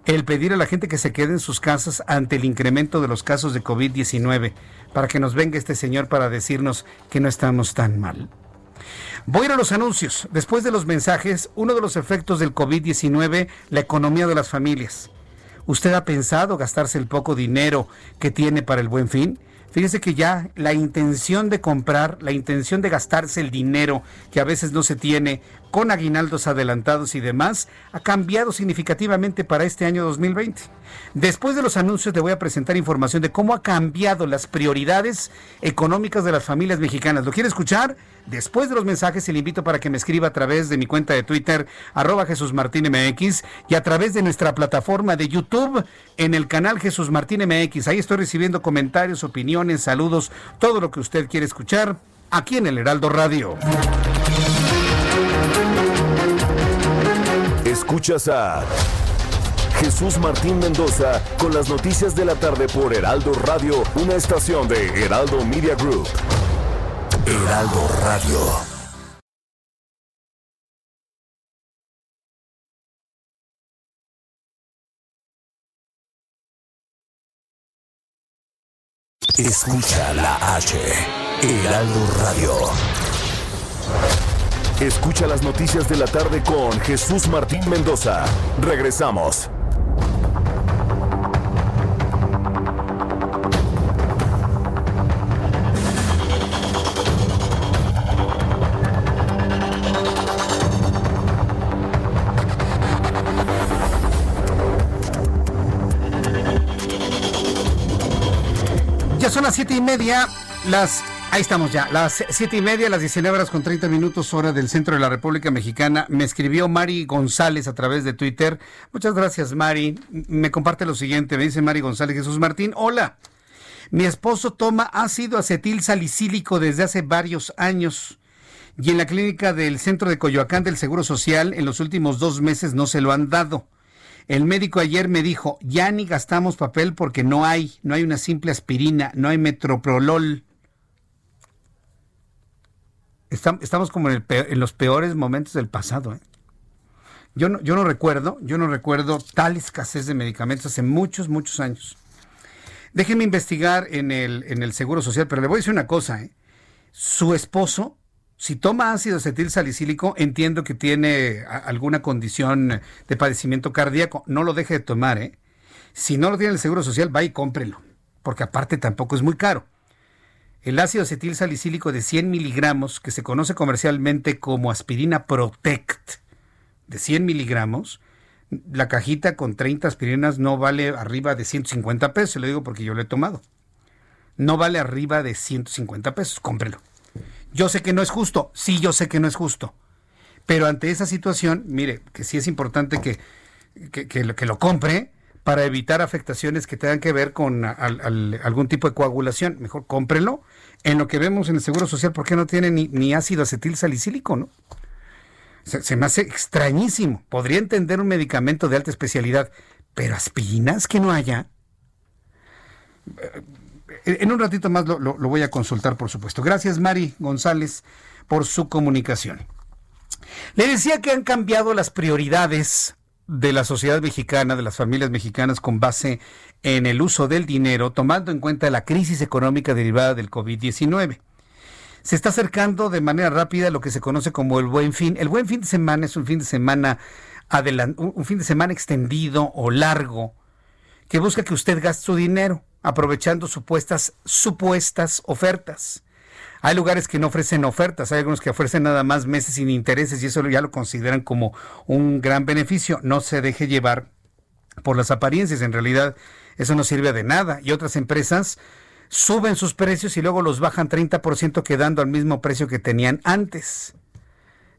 el pedir a la gente que se quede en sus casas ante el incremento de los casos de COVID-19, para que nos venga este señor para decirnos que no estamos tan mal. Voy a ir a los anuncios. Después de los mensajes, uno de los efectos del COVID-19, la economía de las familias. ¿Usted ha pensado gastarse el poco dinero que tiene para el buen fin? Fíjese que ya la intención de comprar, la intención de gastarse el dinero que a veces no se tiene con aguinaldos adelantados y demás, ha cambiado significativamente para este año 2020. Después de los anuncios le voy a presentar información de cómo ha cambiado las prioridades económicas de las familias mexicanas. ¿Lo quiere escuchar? Después de los mensajes le invito para que me escriba a través de mi cuenta de Twitter, arroba Jesús Martín MX, y a través de nuestra plataforma de YouTube en el canal Jesús Martín MX. Ahí estoy recibiendo comentarios, opiniones, saludos, todo lo que usted quiere escuchar aquí en el Heraldo Radio. Escuchas a Jesús Martín Mendoza con las noticias de la tarde por Heraldo Radio, una estación de Heraldo Media Group. Heraldo Radio. Escucha la H, Heraldo Radio. Escucha las noticias de la tarde con Jesús Martín Mendoza. Regresamos. son las siete y media, las... Ahí estamos ya, las siete y media, las 19 horas con 30 minutos, hora del centro de la República Mexicana. Me escribió Mari González a través de Twitter. Muchas gracias, Mari. Me comparte lo siguiente, me dice Mari González Jesús Martín. Hola, mi esposo toma ácido acetil salicílico desde hace varios años y en la clínica del centro de Coyoacán del Seguro Social en los últimos dos meses no se lo han dado. El médico ayer me dijo, ya ni gastamos papel porque no hay, no hay una simple aspirina, no hay metroprolol. Estamos como en, los peores momentos del pasado. ¿eh? Yo, no, yo no recuerdo, yo no recuerdo tal escasez de medicamentos hace muchos, muchos años. Déjenme investigar en el, en el Seguro Social, pero le voy a decir una cosa. ¿eh? Su esposo si toma ácido acetil salicílico, entiendo que tiene alguna condición de padecimiento cardíaco. No lo deje de tomar, ¿eh? Si no lo tiene el Seguro Social, va y cómprelo, porque aparte tampoco es muy caro. El ácido acetil salicílico de 100 miligramos, que se conoce comercialmente como aspirina Protect, de 100 miligramos, la cajita con 30 aspirinas no vale arriba de 150 pesos, lo digo porque yo lo he tomado. No vale arriba de 150 pesos, cómprelo. Yo sé que no es justo, sí, yo sé que no es justo. Pero ante esa situación, mire, que sí es importante que, que, lo, compre para evitar afectaciones que tengan que ver con algún tipo de coagulación. Mejor cómprelo. En lo que vemos en el Seguro Social, ¿por qué no tiene ni, ácido acetil salicílico, no? Se, me hace extrañísimo. Podría entender un medicamento de alta especialidad, pero aspirinas que no haya. En un ratito más lo, voy a consultar, por supuesto. Gracias, Mari González, por su comunicación. Le decía que han cambiado las prioridades de la sociedad mexicana, de las familias mexicanas, con base en el uso del dinero, tomando en cuenta la crisis económica derivada del COVID-19. Se está acercando de manera rápida lo que se conoce como el buen fin. El buen fin de semana es un fin de semana un fin de semana extendido o largo que busca que usted gaste su dinero aprovechando supuestas, supuestas ofertas. Hay lugares que no ofrecen ofertas, hay algunos que ofrecen nada más meses sin intereses y eso ya lo consideran como un gran beneficio. No se deje llevar por las apariencias, en realidad eso no sirve de nada. Y otras empresas suben sus precios y luego los bajan 30% quedando al mismo precio que tenían antes.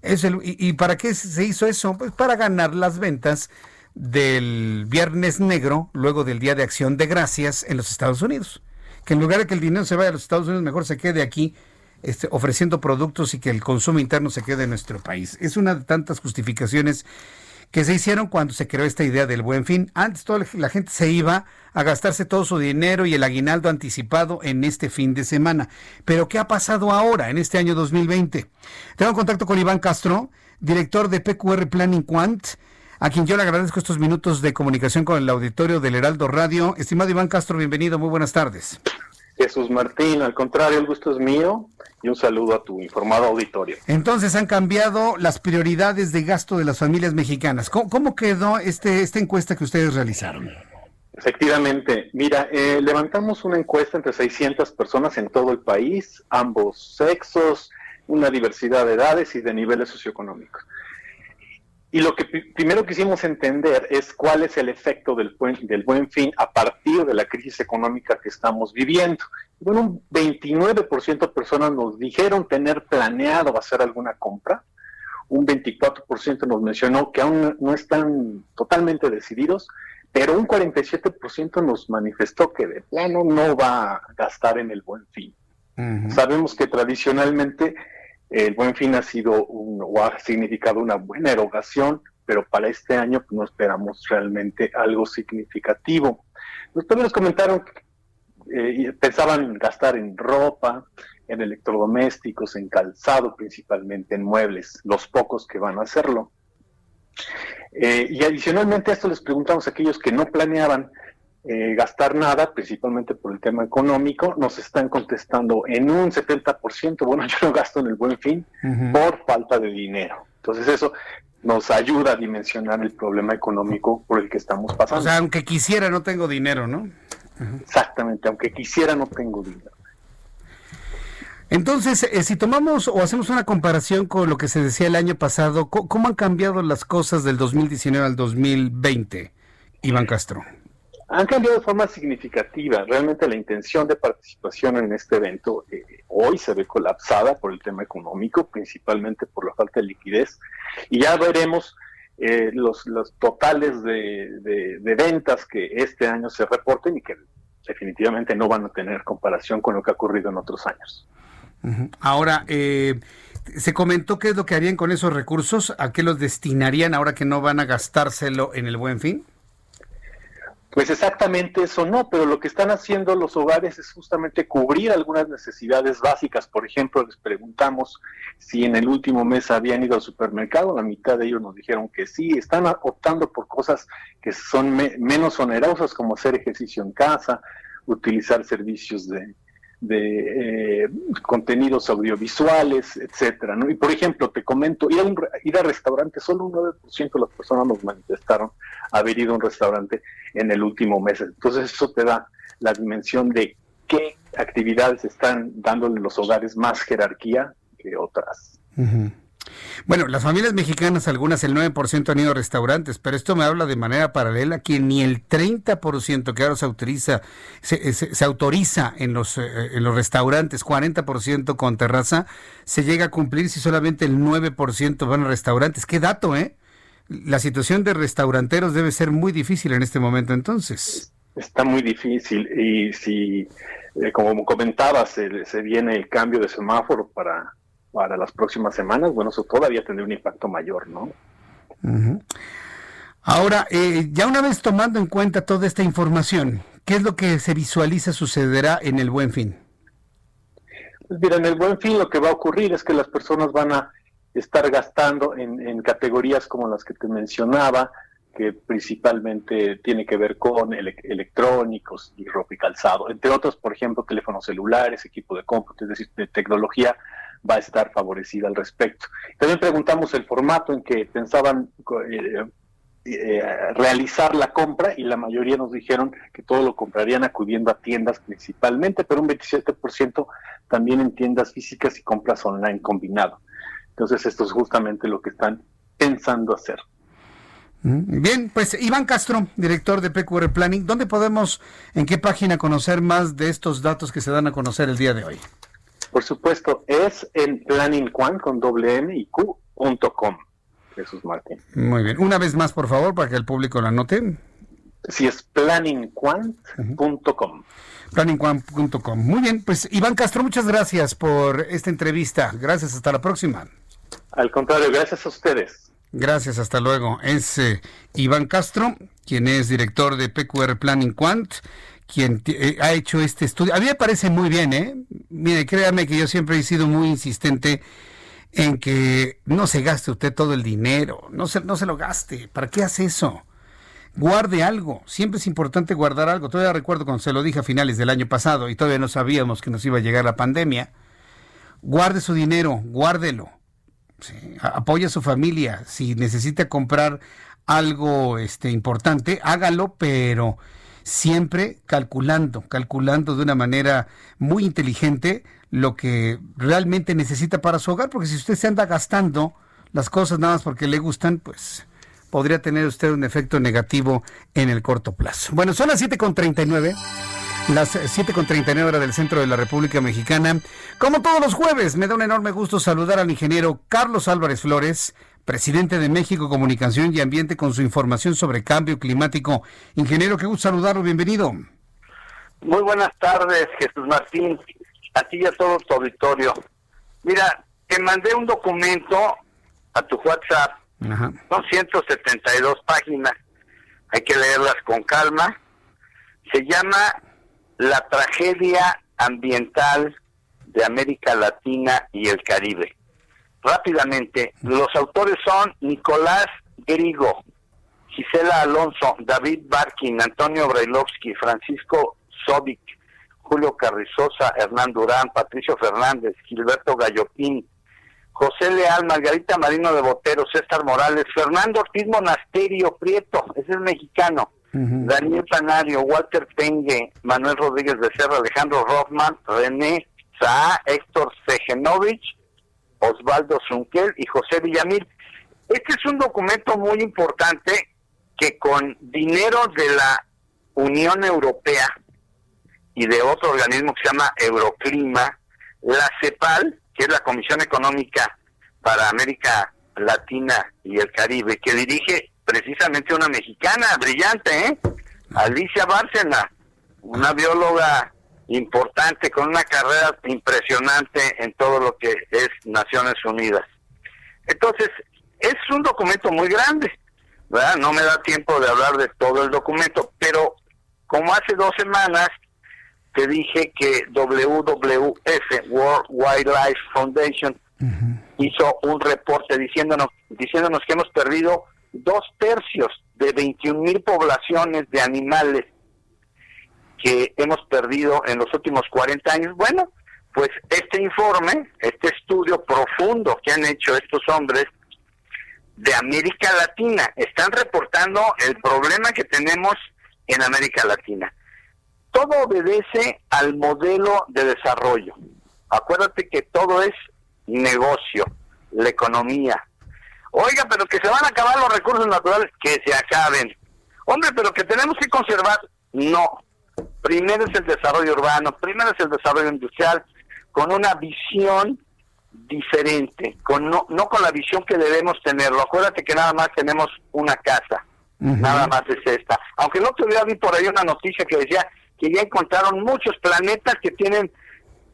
Es y, ¿Y para qué se hizo eso? Pues para ganar las ventas del Viernes Negro, luego del Día de Acción de Gracias en los Estados Unidos. Que en lugar de que el dinero se vaya a los Estados Unidos, mejor se quede aquí este, ofreciendo productos y que el consumo interno se quede en nuestro país. Es una de tantas justificaciones que se hicieron cuando se creó esta idea del buen fin. Antes toda la gente se iba a gastarse todo su dinero y el aguinaldo anticipado en este fin de semana. Pero ¿qué ha pasado ahora, en este año 2020? Tengo contacto con Iván Castro, director de PQR Planning Quant a quien yo le agradezco estos minutos de comunicación con el auditorio del Heraldo Radio. Estimado Iván Castro, bienvenido, muy buenas tardes. Jesús Martín, al contrario, el gusto es mío y un saludo a tu informado auditorio. Entonces han cambiado las prioridades de gasto de las familias mexicanas. ¿Cómo, quedó este, esta encuesta que ustedes realizaron? Efectivamente, mira, eh, levantamos una encuesta entre 600 personas en todo el país, ambos sexos, una diversidad de edades y de niveles socioeconómicos. Y lo que primero quisimos entender es cuál es el efecto del buen, del buen fin a partir de la crisis económica que estamos viviendo. Bueno, un 29% de personas nos dijeron tener planeado hacer alguna compra, un 24% nos mencionó que aún no están totalmente decididos, pero un 47% nos manifestó que de plano no va a gastar en el buen fin. Sabemos que tradicionalmente el buen fin ha sido un, o ha significado una buena erogación, pero para este año pues, no esperamos realmente algo significativo. Ustedes nos comentaron que eh, pensaban gastar en ropa, en electrodomésticos, en calzado, principalmente en muebles, los pocos que van a hacerlo. Eh, y adicionalmente a esto les preguntamos a aquellos que no planeaban eh, gastar nada, principalmente por el tema económico. Nos están contestando en un 70%, bueno, yo no gasto en el buen fin por falta de dinero. Entonces eso nos ayuda a dimensionar el problema económico por el que estamos pasando. O sea, aunque quisiera, no tengo dinero, ¿no? Exactamente, aunque quisiera, no tengo dinero. Entonces, eh, si tomamos o hacemos una comparación con lo que se decía el año pasado, ¿cómo, han cambiado las cosas del 2019 al 2020, Iván Castro? Han cambiado de forma significativa. Realmente la intención de participación en este evento eh, hoy se ve colapsada por el tema económico, principalmente por la falta de liquidez. Y ya veremos eh, los, totales de, de ventas que este año se reporten y que definitivamente no van a tener comparación con lo que ha ocurrido en otros años. Ahora, eh, se comentó qué es lo que harían con esos recursos, a qué los destinarían ahora que no van a gastárselo en el buen fin. Pues exactamente eso no, pero lo que están haciendo los hogares es justamente cubrir algunas necesidades básicas. Por ejemplo, les preguntamos si en el último mes habían ido al supermercado, la mitad de ellos nos dijeron que sí, están optando por cosas que son menos onerosas como hacer ejercicio en casa, utilizar servicios de, de eh, contenidos audiovisuales, etcétera, ¿no? Y por ejemplo, te comento, ir a, un, ir a restaurante, solo un 9% de las personas nos manifestaron haber ido a un restaurante en el último mes. Entonces eso te da la dimensión de qué actividades están dándole los hogares más jerarquía que otras. Bueno, las familias mexicanas, algunas el 9% han ido a restaurantes, pero esto me habla de manera paralela que ni el 30% que ahora se autoriza, se, autoriza en los, eh, en los restaurantes, 40% con terraza, se llega a cumplir si solamente el 9% van a restaurantes. ¿Qué dato, eh? La situación de restauranteros debe ser muy difícil en este momento entonces. Está muy difícil y si, eh, como comentabas, se viene el cambio de semáforo para para las próximas semanas, bueno, eso todavía tendría un impacto mayor, ¿no? Ahora, eh, ya una vez tomando en cuenta toda esta información, ¿qué es lo que se visualiza sucederá en el buen fin? Pues mira, en el buen fin lo que va a ocurrir es que las personas van a estar gastando en, categorías como las que te mencionaba, que principalmente tiene que ver con electrónicos y ropa y calzado, entre otros, por ejemplo, teléfonos celulares, equipo de cómputo, es decir, de tecnología va a estar favorecida al respecto. También preguntamos el formato en que pensaban eh, eh, realizar la compra y la mayoría nos dijeron que todo lo comprarían acudiendo a tiendas principalmente, pero un 27% también en tiendas físicas y compras online combinado. Entonces esto es justamente lo que están pensando hacer. Mm, bien, pues Iván Castro, director de PQR Planning, ¿dónde podemos, en qué página conocer más de estos datos que se dan a conocer el día de hoy? Por supuesto, es en planningquant con doble n y Jesús Martín. Muy bien. Una vez más, por favor, para que el público la anote. Sí, es planningquant.com. Planningquant.com. Muy bien, pues Iván Castro, muchas gracias por esta entrevista. Gracias, hasta la próxima. Al contrario, gracias a ustedes. Gracias, hasta luego. Es eh, Iván Castro, quien es director de PQR Planning Quant quien eh, ha hecho este estudio. A mí me parece muy bien, ¿eh? Mire, créame que yo siempre he sido muy insistente en que no se gaste usted todo el dinero, no se, no se lo gaste. ¿Para qué hace eso? Guarde algo. Siempre es importante guardar algo. Todavía recuerdo cuando se lo dije a finales del año pasado y todavía no sabíamos que nos iba a llegar la pandemia. Guarde su dinero, guárdelo. apoya a su familia. Si necesita comprar algo este, importante, hágalo, pero siempre calculando, calculando de una manera muy inteligente lo que realmente necesita para su hogar, porque si usted se anda gastando las cosas nada más porque le gustan, pues podría tener usted un efecto negativo en el corto plazo. Bueno, son las 7.39, las 7.39 horas del centro de la República Mexicana. Como todos los jueves, me da un enorme gusto saludar al ingeniero Carlos Álvarez Flores, presidente de México Comunicación y Ambiente, con su información sobre cambio climático. Ingeniero, qué gusto saludarlo, bienvenido. Muy buenas tardes, Jesús Martín, a ti y a todo tu auditorio. Mira, te mandé un documento a tu WhatsApp, son 172 páginas, hay que leerlas con calma. Se llama La tragedia ambiental de América Latina y el Caribe rápidamente, los autores son Nicolás Grigo, Gisela Alonso, David Barkin, Antonio Brailovsky, Francisco Sobic, Julio Carrizosa, Hernán Durán, Patricio Fernández, Gilberto Gallopín, José Leal, Margarita Marino de Botero, César Morales, Fernando Ortiz Monasterio Prieto, ese es mexicano, Daniel Panario, Walter Pengue, Manuel Rodríguez Becerra, Alejandro Rothman, René Saa, Héctor Segenovich, Osvaldo Zunquel y José Villamil. Este es un documento muy importante que con dinero de la Unión Europea y de otro organismo que se llama Euroclima, la CEPAL, que es la Comisión Económica para América Latina y el Caribe, que dirige precisamente una mexicana brillante, ¿eh? Alicia Bárcena, una bióloga importante con una carrera impresionante en todo lo que es Naciones Unidas. Entonces, es un documento muy grande, ¿verdad? No me da tiempo de hablar de todo el documento, pero como hace dos semanas te dije que WWF, World Wildlife Foundation, hizo un reporte diciéndonos, diciéndonos que hemos perdido dos tercios de 21 mil poblaciones de animales que hemos perdido en los últimos 40 años. Bueno, pues este informe, este estudio profundo que han hecho estos hombres de América Latina, están reportando el problema que tenemos en América Latina. Todo obedece al modelo de desarrollo. Acuérdate que todo es negocio, la economía. Oiga, pero que se van a acabar los recursos naturales, que se acaben. Hombre, pero que tenemos que conservar, no. Primero es el desarrollo urbano, primero es el desarrollo industrial, con una visión diferente, con no, no con la visión que debemos tenerlo. Acuérdate que nada más tenemos una casa, nada más es esta. Aunque no te hubiera vi por ahí una noticia que decía que ya encontraron muchos planetas que tienen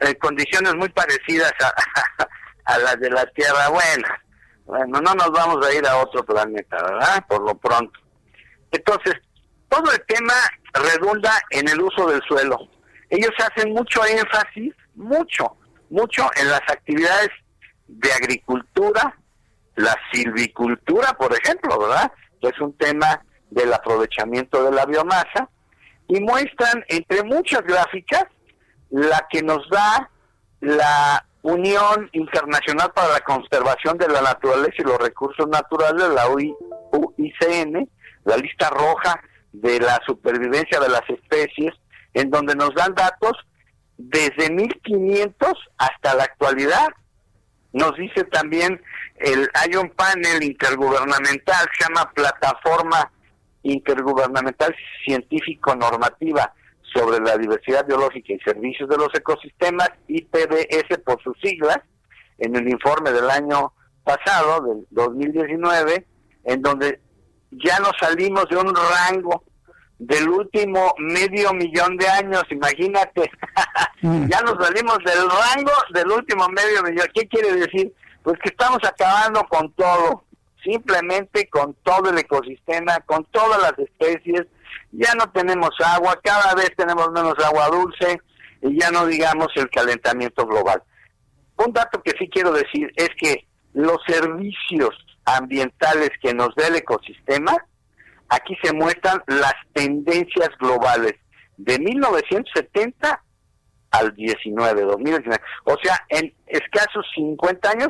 eh, condiciones muy parecidas a, a las de la Tierra. Bueno, bueno, no nos vamos a ir a otro planeta, ¿verdad? Por lo pronto. Entonces, todo el tema redunda en el uso del suelo. Ellos hacen mucho énfasis, mucho, mucho en las actividades de agricultura, la silvicultura, por ejemplo, ¿verdad? es un tema del aprovechamiento de la biomasa y muestran entre muchas gráficas la que nos da la Unión Internacional para la Conservación de la Naturaleza y los Recursos Naturales, la UICN, la lista roja de la supervivencia de las especies, en donde nos dan datos desde 1500 hasta la actualidad. Nos dice también, el, hay un panel intergubernamental, se llama Plataforma Intergubernamental Científico Normativa sobre la diversidad biológica y servicios de los ecosistemas, IPBS por sus siglas, en el informe del año pasado, del 2019, en donde ya nos salimos de un rango del último medio millón de años, imagínate, mm. ya nos salimos del rango del último medio millón. ¿Qué quiere decir? Pues que estamos acabando con todo, simplemente con todo el ecosistema, con todas las especies, ya no tenemos agua, cada vez tenemos menos agua dulce y ya no digamos el calentamiento global. Un dato que sí quiero decir es que los servicios ambientales que nos da el ecosistema, aquí se muestran las tendencias globales de 1970 al 19, 2019. O sea, en escasos 50 años,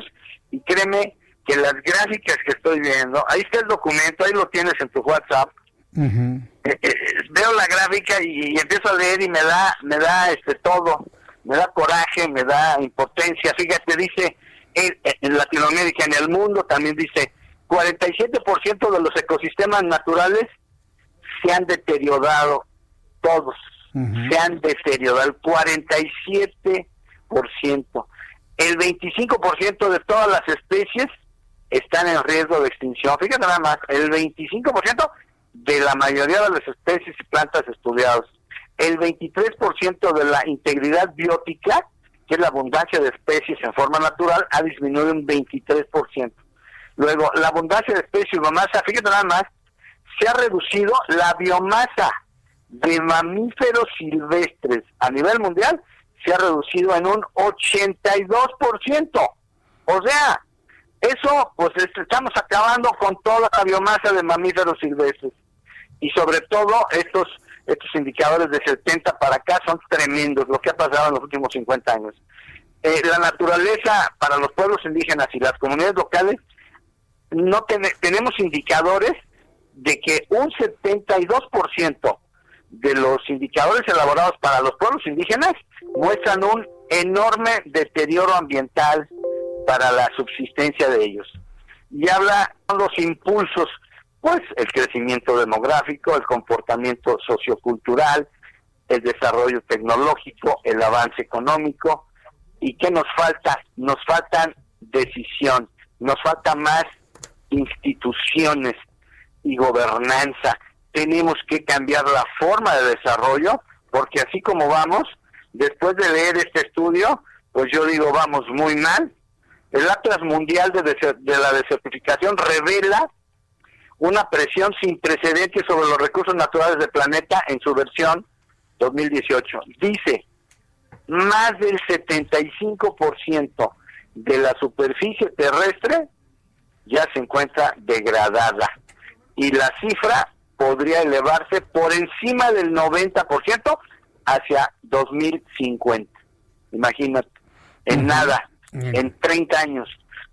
y créeme que las gráficas que estoy viendo, ahí está el documento, ahí lo tienes en tu WhatsApp, eh, eh, veo la gráfica y, empiezo a leer y me da, me da este todo, me da coraje, me da impotencia. Fíjate, dice en, Latinoamérica, en el mundo también dice 47% de los ecosistemas naturales se han deteriorado, todos se han deteriorado, el 47%. El 25% de todas las especies están en riesgo de extinción. Fíjate nada más, el 25% de la mayoría de las especies y plantas estudiadas. El 23% de la integridad biótica, que es la abundancia de especies en forma natural, ha disminuido un 23%. Luego, la abundancia de especies y biomasa, fíjate nada más, se ha reducido la biomasa de mamíferos silvestres a nivel mundial, se ha reducido en un 82%. O sea, Eso, pues estamos acabando con toda la biomasa de mamíferos silvestres. Y sobre todo estos estos indicadores de 70 para acá son tremendos, lo que ha pasado en los últimos 50 años. Eh, la naturaleza para los pueblos indígenas y las comunidades locales, no tenemos indicadores de que un 72% de los indicadores elaborados para los pueblos indígenas muestran un enorme deterioro ambiental para la subsistencia de ellos. Y habla de los impulsos, pues el crecimiento demográfico, el comportamiento sociocultural, el desarrollo tecnológico, el avance económico. ¿Y qué nos falta? Nos faltan decisión, nos falta más instituciones y gobernanza. Tenemos que cambiar la forma de desarrollo, porque así como vamos, después de leer este estudio, pues yo digo, vamos muy mal. El Atlas Mundial de, de la Desertificación revela una presión sin precedentes sobre los recursos naturales del planeta en su versión 2018. Dice, más del 75% de la superficie terrestre ya se encuentra degradada y la cifra podría elevarse por encima del 90% hacia 2050. Imagínate, en nada, en 30 años,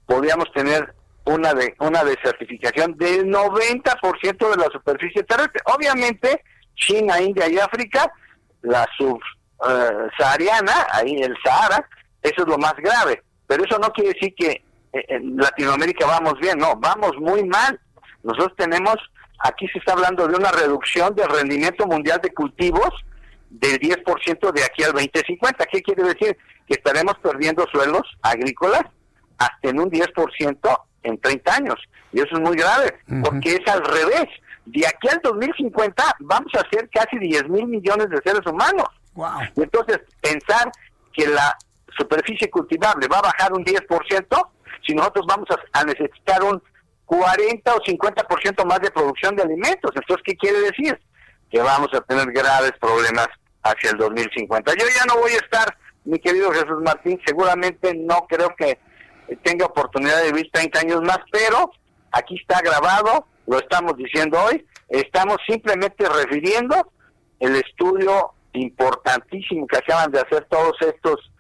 podríamos tener una de una desertificación del 90% de la superficie terrestre. Obviamente, China, India y África, la subsahariana, eh, ahí el Sahara, eso es lo más grave. Pero eso no quiere decir que eh, en Latinoamérica vamos bien, no, vamos muy mal. Nosotros tenemos, aquí se está hablando de una reducción del rendimiento mundial de cultivos del 10% de aquí al 2050. ¿Qué quiere decir? Que estaremos perdiendo suelos agrícolas hasta en un 10% en 30 años. Y eso es muy grave, porque es al revés. De aquí al 2050 vamos a ser casi 10 mil millones de seres humanos. Y entonces, pensar que la superficie cultivable va a bajar un 10%, si nosotros vamos a, necesitar un 40 o 50% más de producción de alimentos. Entonces, ¿qué quiere decir? Que vamos a tener graves problemas hacia el 2050. Yo ya no voy a estar, mi querido Jesús Martín, seguramente no creo que tenga oportunidad de vivir 30 años más, pero aquí está grabado, lo estamos diciendo hoy, estamos simplemente refiriendo el estudio importantísimo que acaban de hacer todos estos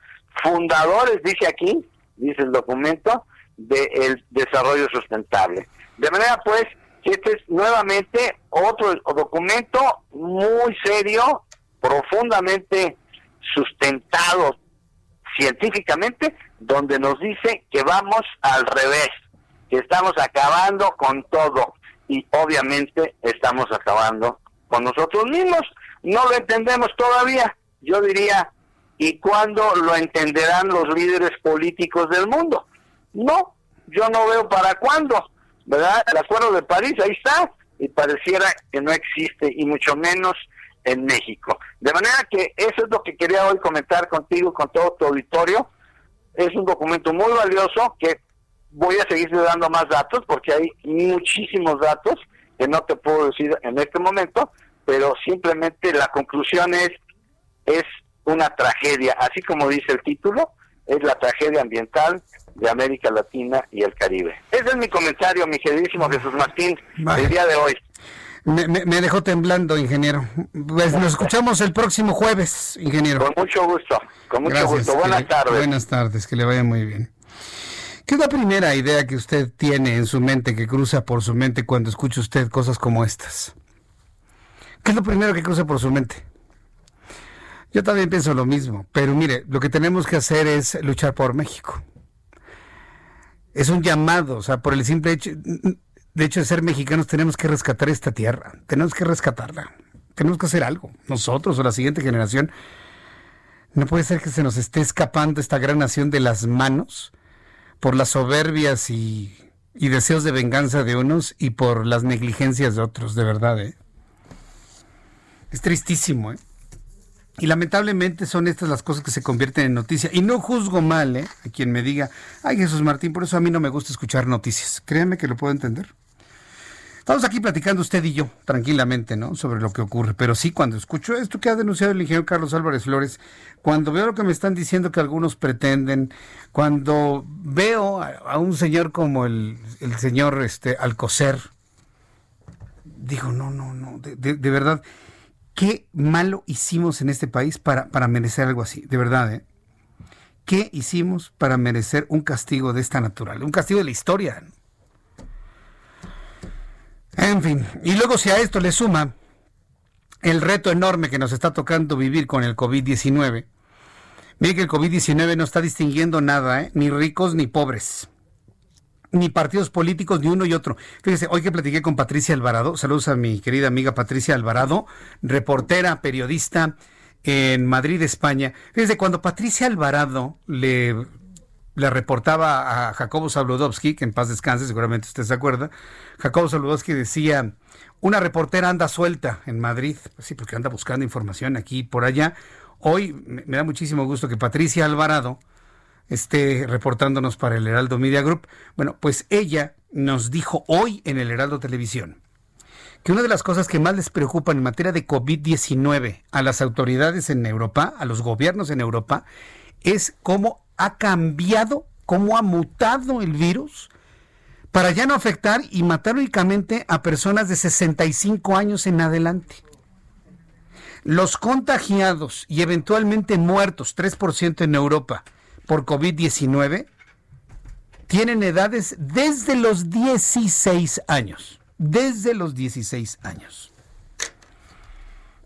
fundadores, dice aquí, dice el documento, del desarrollo sustentable. De manera pues que este es nuevamente otro documento muy serio, profundamente sustentado científicamente, donde nos dice que vamos al revés, que estamos acabando con todo y obviamente estamos acabando con nosotros mismos. No lo entendemos todavía, yo diría, ¿y cuándo lo entenderán los líderes políticos del mundo? No, yo no veo para cuándo, ¿verdad? El Acuerdo de París, ahí está, y pareciera que no existe, y mucho menos en México. De manera que eso es lo que quería hoy comentar contigo, con todo tu auditorio. Es un documento muy valioso que voy a seguir dando más datos porque hay muchísimos datos que no te puedo decir en este momento, pero simplemente la conclusión es es una tragedia, así como dice el título, es la tragedia ambiental de América Latina y el Caribe. Ese es mi comentario, mi queridísimo Jesús Martín, el día de hoy. Me, me, dejó temblando, ingeniero. Pues nos escuchamos el próximo jueves, ingeniero. Con mucho gusto, con mucho gusto. Buenas tardes. Buenas tardes, que le vaya muy bien. ¿Qué es la primera idea que usted tiene en su mente, que cruza por su mente cuando escucha usted cosas como estas? ¿Qué es lo primero que cruza por su mente? Yo también pienso lo mismo, pero mire, lo que tenemos que hacer es luchar por México. Es un llamado, o sea, por el simple hecho, de hecho de ser mexicanos tenemos que rescatar esta tierra, tenemos que rescatarla, tenemos que hacer algo, nosotros o la siguiente generación. No puede ser que se nos esté escapando esta gran nación de las manos por las soberbias y, deseos de venganza de unos y por las negligencias de otros, de verdad. ¿eh? Es tristísimo. ¿eh? Y lamentablemente son estas las cosas que se convierten en noticia. Y no juzgo mal ¿eh? a quien me diga, ay Jesús Martín, por eso a mí no me gusta escuchar noticias. Créanme que lo puedo entender. Estamos aquí platicando usted y yo, tranquilamente, ¿no? Sobre lo que ocurre. Pero sí, cuando escucho esto que ha denunciado el ingeniero Carlos Álvarez Flores, cuando veo lo que me están diciendo que algunos pretenden, cuando veo a, un señor como el, señor este, Alcocer, digo, no, no, no, de, verdad, qué malo hicimos en este país para, para merecer algo así, de verdad, ¿eh? ¿Qué hicimos para merecer un castigo de esta naturaleza? Un castigo de la historia. En fin, y luego si a esto le suma el reto enorme que nos está tocando vivir con el COVID-19, mire que el COVID-19 no está distinguiendo nada, ¿eh? ni ricos ni pobres, ni partidos políticos, ni uno y otro. Fíjese, hoy que platiqué con Patricia Alvarado, saludos a mi querida amiga Patricia Alvarado, reportera, periodista en Madrid, España. Fíjese, cuando Patricia Alvarado le le reportaba a Jacobo Zabludowski, que en paz descanse, seguramente usted se acuerda, Jacobo Zabludowski decía, una reportera anda suelta en Madrid, pues sí, porque anda buscando información aquí y por allá. Hoy me da muchísimo gusto que Patricia Alvarado esté reportándonos para el Heraldo Media Group. Bueno, pues ella nos dijo hoy en el Heraldo Televisión que una de las cosas que más les preocupan en materia de COVID-19 a las autoridades en Europa, a los gobiernos en Europa, es cómo ha cambiado, cómo ha mutado el virus para ya no afectar y matar únicamente a personas de 65 años en adelante. Los contagiados y eventualmente muertos, 3% en Europa, por COVID-19, tienen edades desde los 16 años. Desde los 16 años.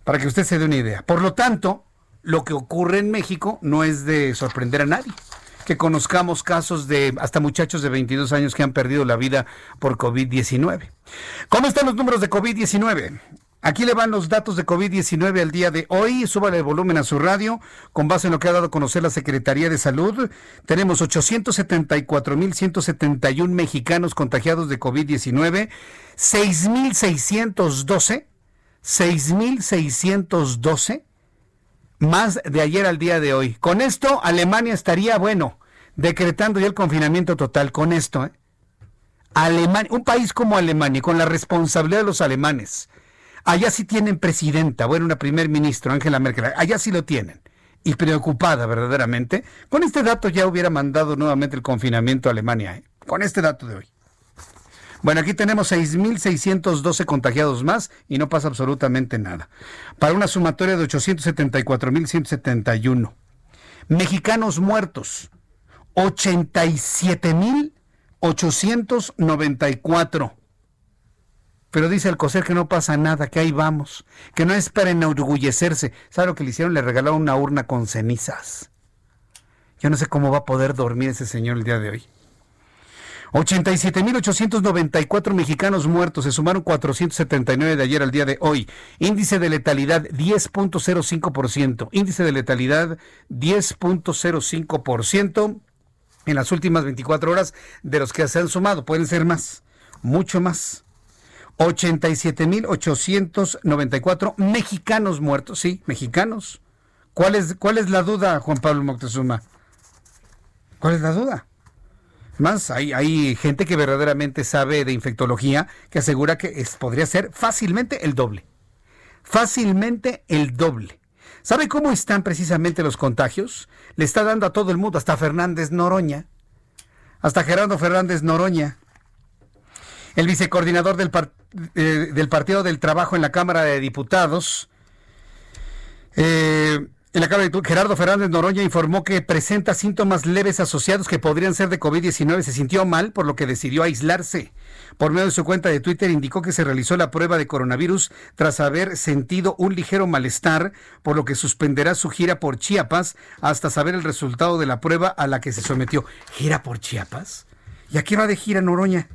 Para que usted se dé una idea. Por lo tanto, lo que ocurre en México no es de sorprender a nadie. Que conozcamos casos de hasta muchachos de 22 años que han perdido la vida por COVID-19. ¿Cómo están los números de COVID-19? Aquí le van los datos de COVID-19 al día de hoy. Súbale el volumen a su radio. Con base en lo que ha dado a conocer la Secretaría de Salud, tenemos 874.171 mexicanos contagiados de COVID-19, 6.612, 6.612 más de ayer al día de hoy. Con esto, Alemania estaría, bueno, decretando ya el confinamiento total. Con esto, ¿eh? Alemania, un país como Alemania, con la responsabilidad de los alemanes, allá sí tienen presidenta, bueno, una primer ministro, Angela Merkel, allá sí lo tienen. Y preocupada verdaderamente, con este dato ya hubiera mandado nuevamente el confinamiento a Alemania, ¿eh? con este dato de hoy. Bueno, aquí tenemos 6.612 contagiados más y no pasa absolutamente nada. Para una sumatoria de 874.171. Mexicanos muertos, 87.894. Pero dice el COSER que no pasa nada, que ahí vamos, que no esperen enorgullecerse. ¿Sabe lo que le hicieron? Le regalaron una urna con cenizas. Yo no sé cómo va a poder dormir ese señor el día de hoy. 87.894 mexicanos muertos, se sumaron 479 de ayer al día de hoy. Índice de letalidad 10.05%, índice de letalidad 10.05% en las últimas 24 horas de los que se han sumado, pueden ser más, mucho más. 87.894 mexicanos muertos, sí, mexicanos. ¿Cuál es, ¿Cuál es la duda, Juan Pablo Moctezuma? ¿Cuál es la duda? Más, hay, gente que verdaderamente sabe de infectología que asegura que es, podría ser fácilmente el doble. Fácilmente el doble. ¿Sabe cómo están precisamente los contagios? Le está dando a todo el mundo, hasta Fernández Noroña. Hasta Gerardo Fernández Noroña. El vicecoordinador del, eh, del Partido del Trabajo en la Cámara de Diputados, eh, en la Cámara Gerardo Fernández Noroña informó que presenta síntomas leves asociados que podrían ser de COVID-19. Se sintió mal, por lo que decidió aislarse. Por medio de su cuenta de Twitter indicó que se realizó la prueba de coronavirus tras haber sentido un ligero malestar, por lo que suspenderá su gira por Chiapas hasta saber el resultado de la prueba a la que se sometió. ¿Gira por Chiapas? ¿Y a qué va de gira Noroña?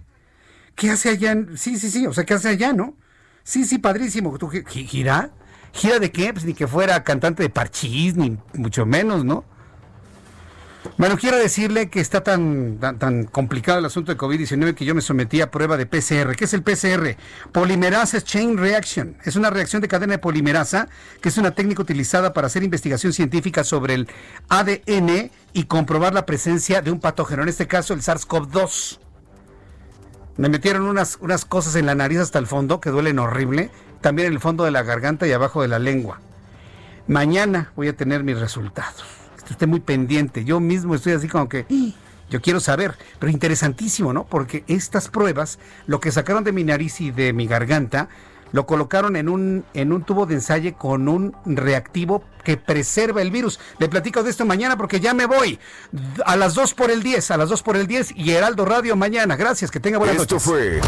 ¿Qué hace allá? Sí, sí, sí, o sea, ¿qué hace allá, no? Sí, sí, padrísimo. ¿Tú gira? ¿Gira de qué? Pues ni que fuera cantante de parchís, ni mucho menos, ¿no? Bueno, quiero decirle que está tan, tan, complicado el asunto de COVID-19 que yo me sometí a prueba de PCR. ¿Qué es el PCR? Polimerase Chain Reaction. Es una reacción de cadena de polimerasa, que es una técnica utilizada para hacer investigación científica sobre el ADN y comprobar la presencia de un patógeno, en este caso el SARS-CoV-2. Me metieron unas, unas cosas en la nariz hasta el fondo que duelen horrible. También en el fondo de la garganta y abajo de la lengua. Mañana voy a tener mis resultados. Esté muy pendiente. Yo mismo estoy así como que yo quiero saber. Pero interesantísimo, ¿no? Porque estas pruebas, lo que sacaron de mi nariz y de mi garganta, lo colocaron en un, en un tubo de ensayo con un reactivo que preserva el virus. Le platico de esto mañana porque ya me voy. A las 2 por el 10, a las 2 por el 10 y Heraldo Radio mañana. Gracias, que tenga buenas Esto noches. fue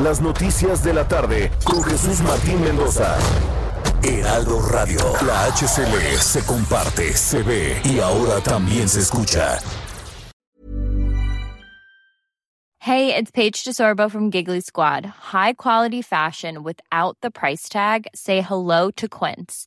las noticias de la tarde con Jesús Martín Mendoza. Heraldo Radio, la HCL se comparte, se ve y ahora también se escucha. Hey, it's Paige DeSorbo from Giggly Squad. High quality fashion without the price tag. Say hello to Quince.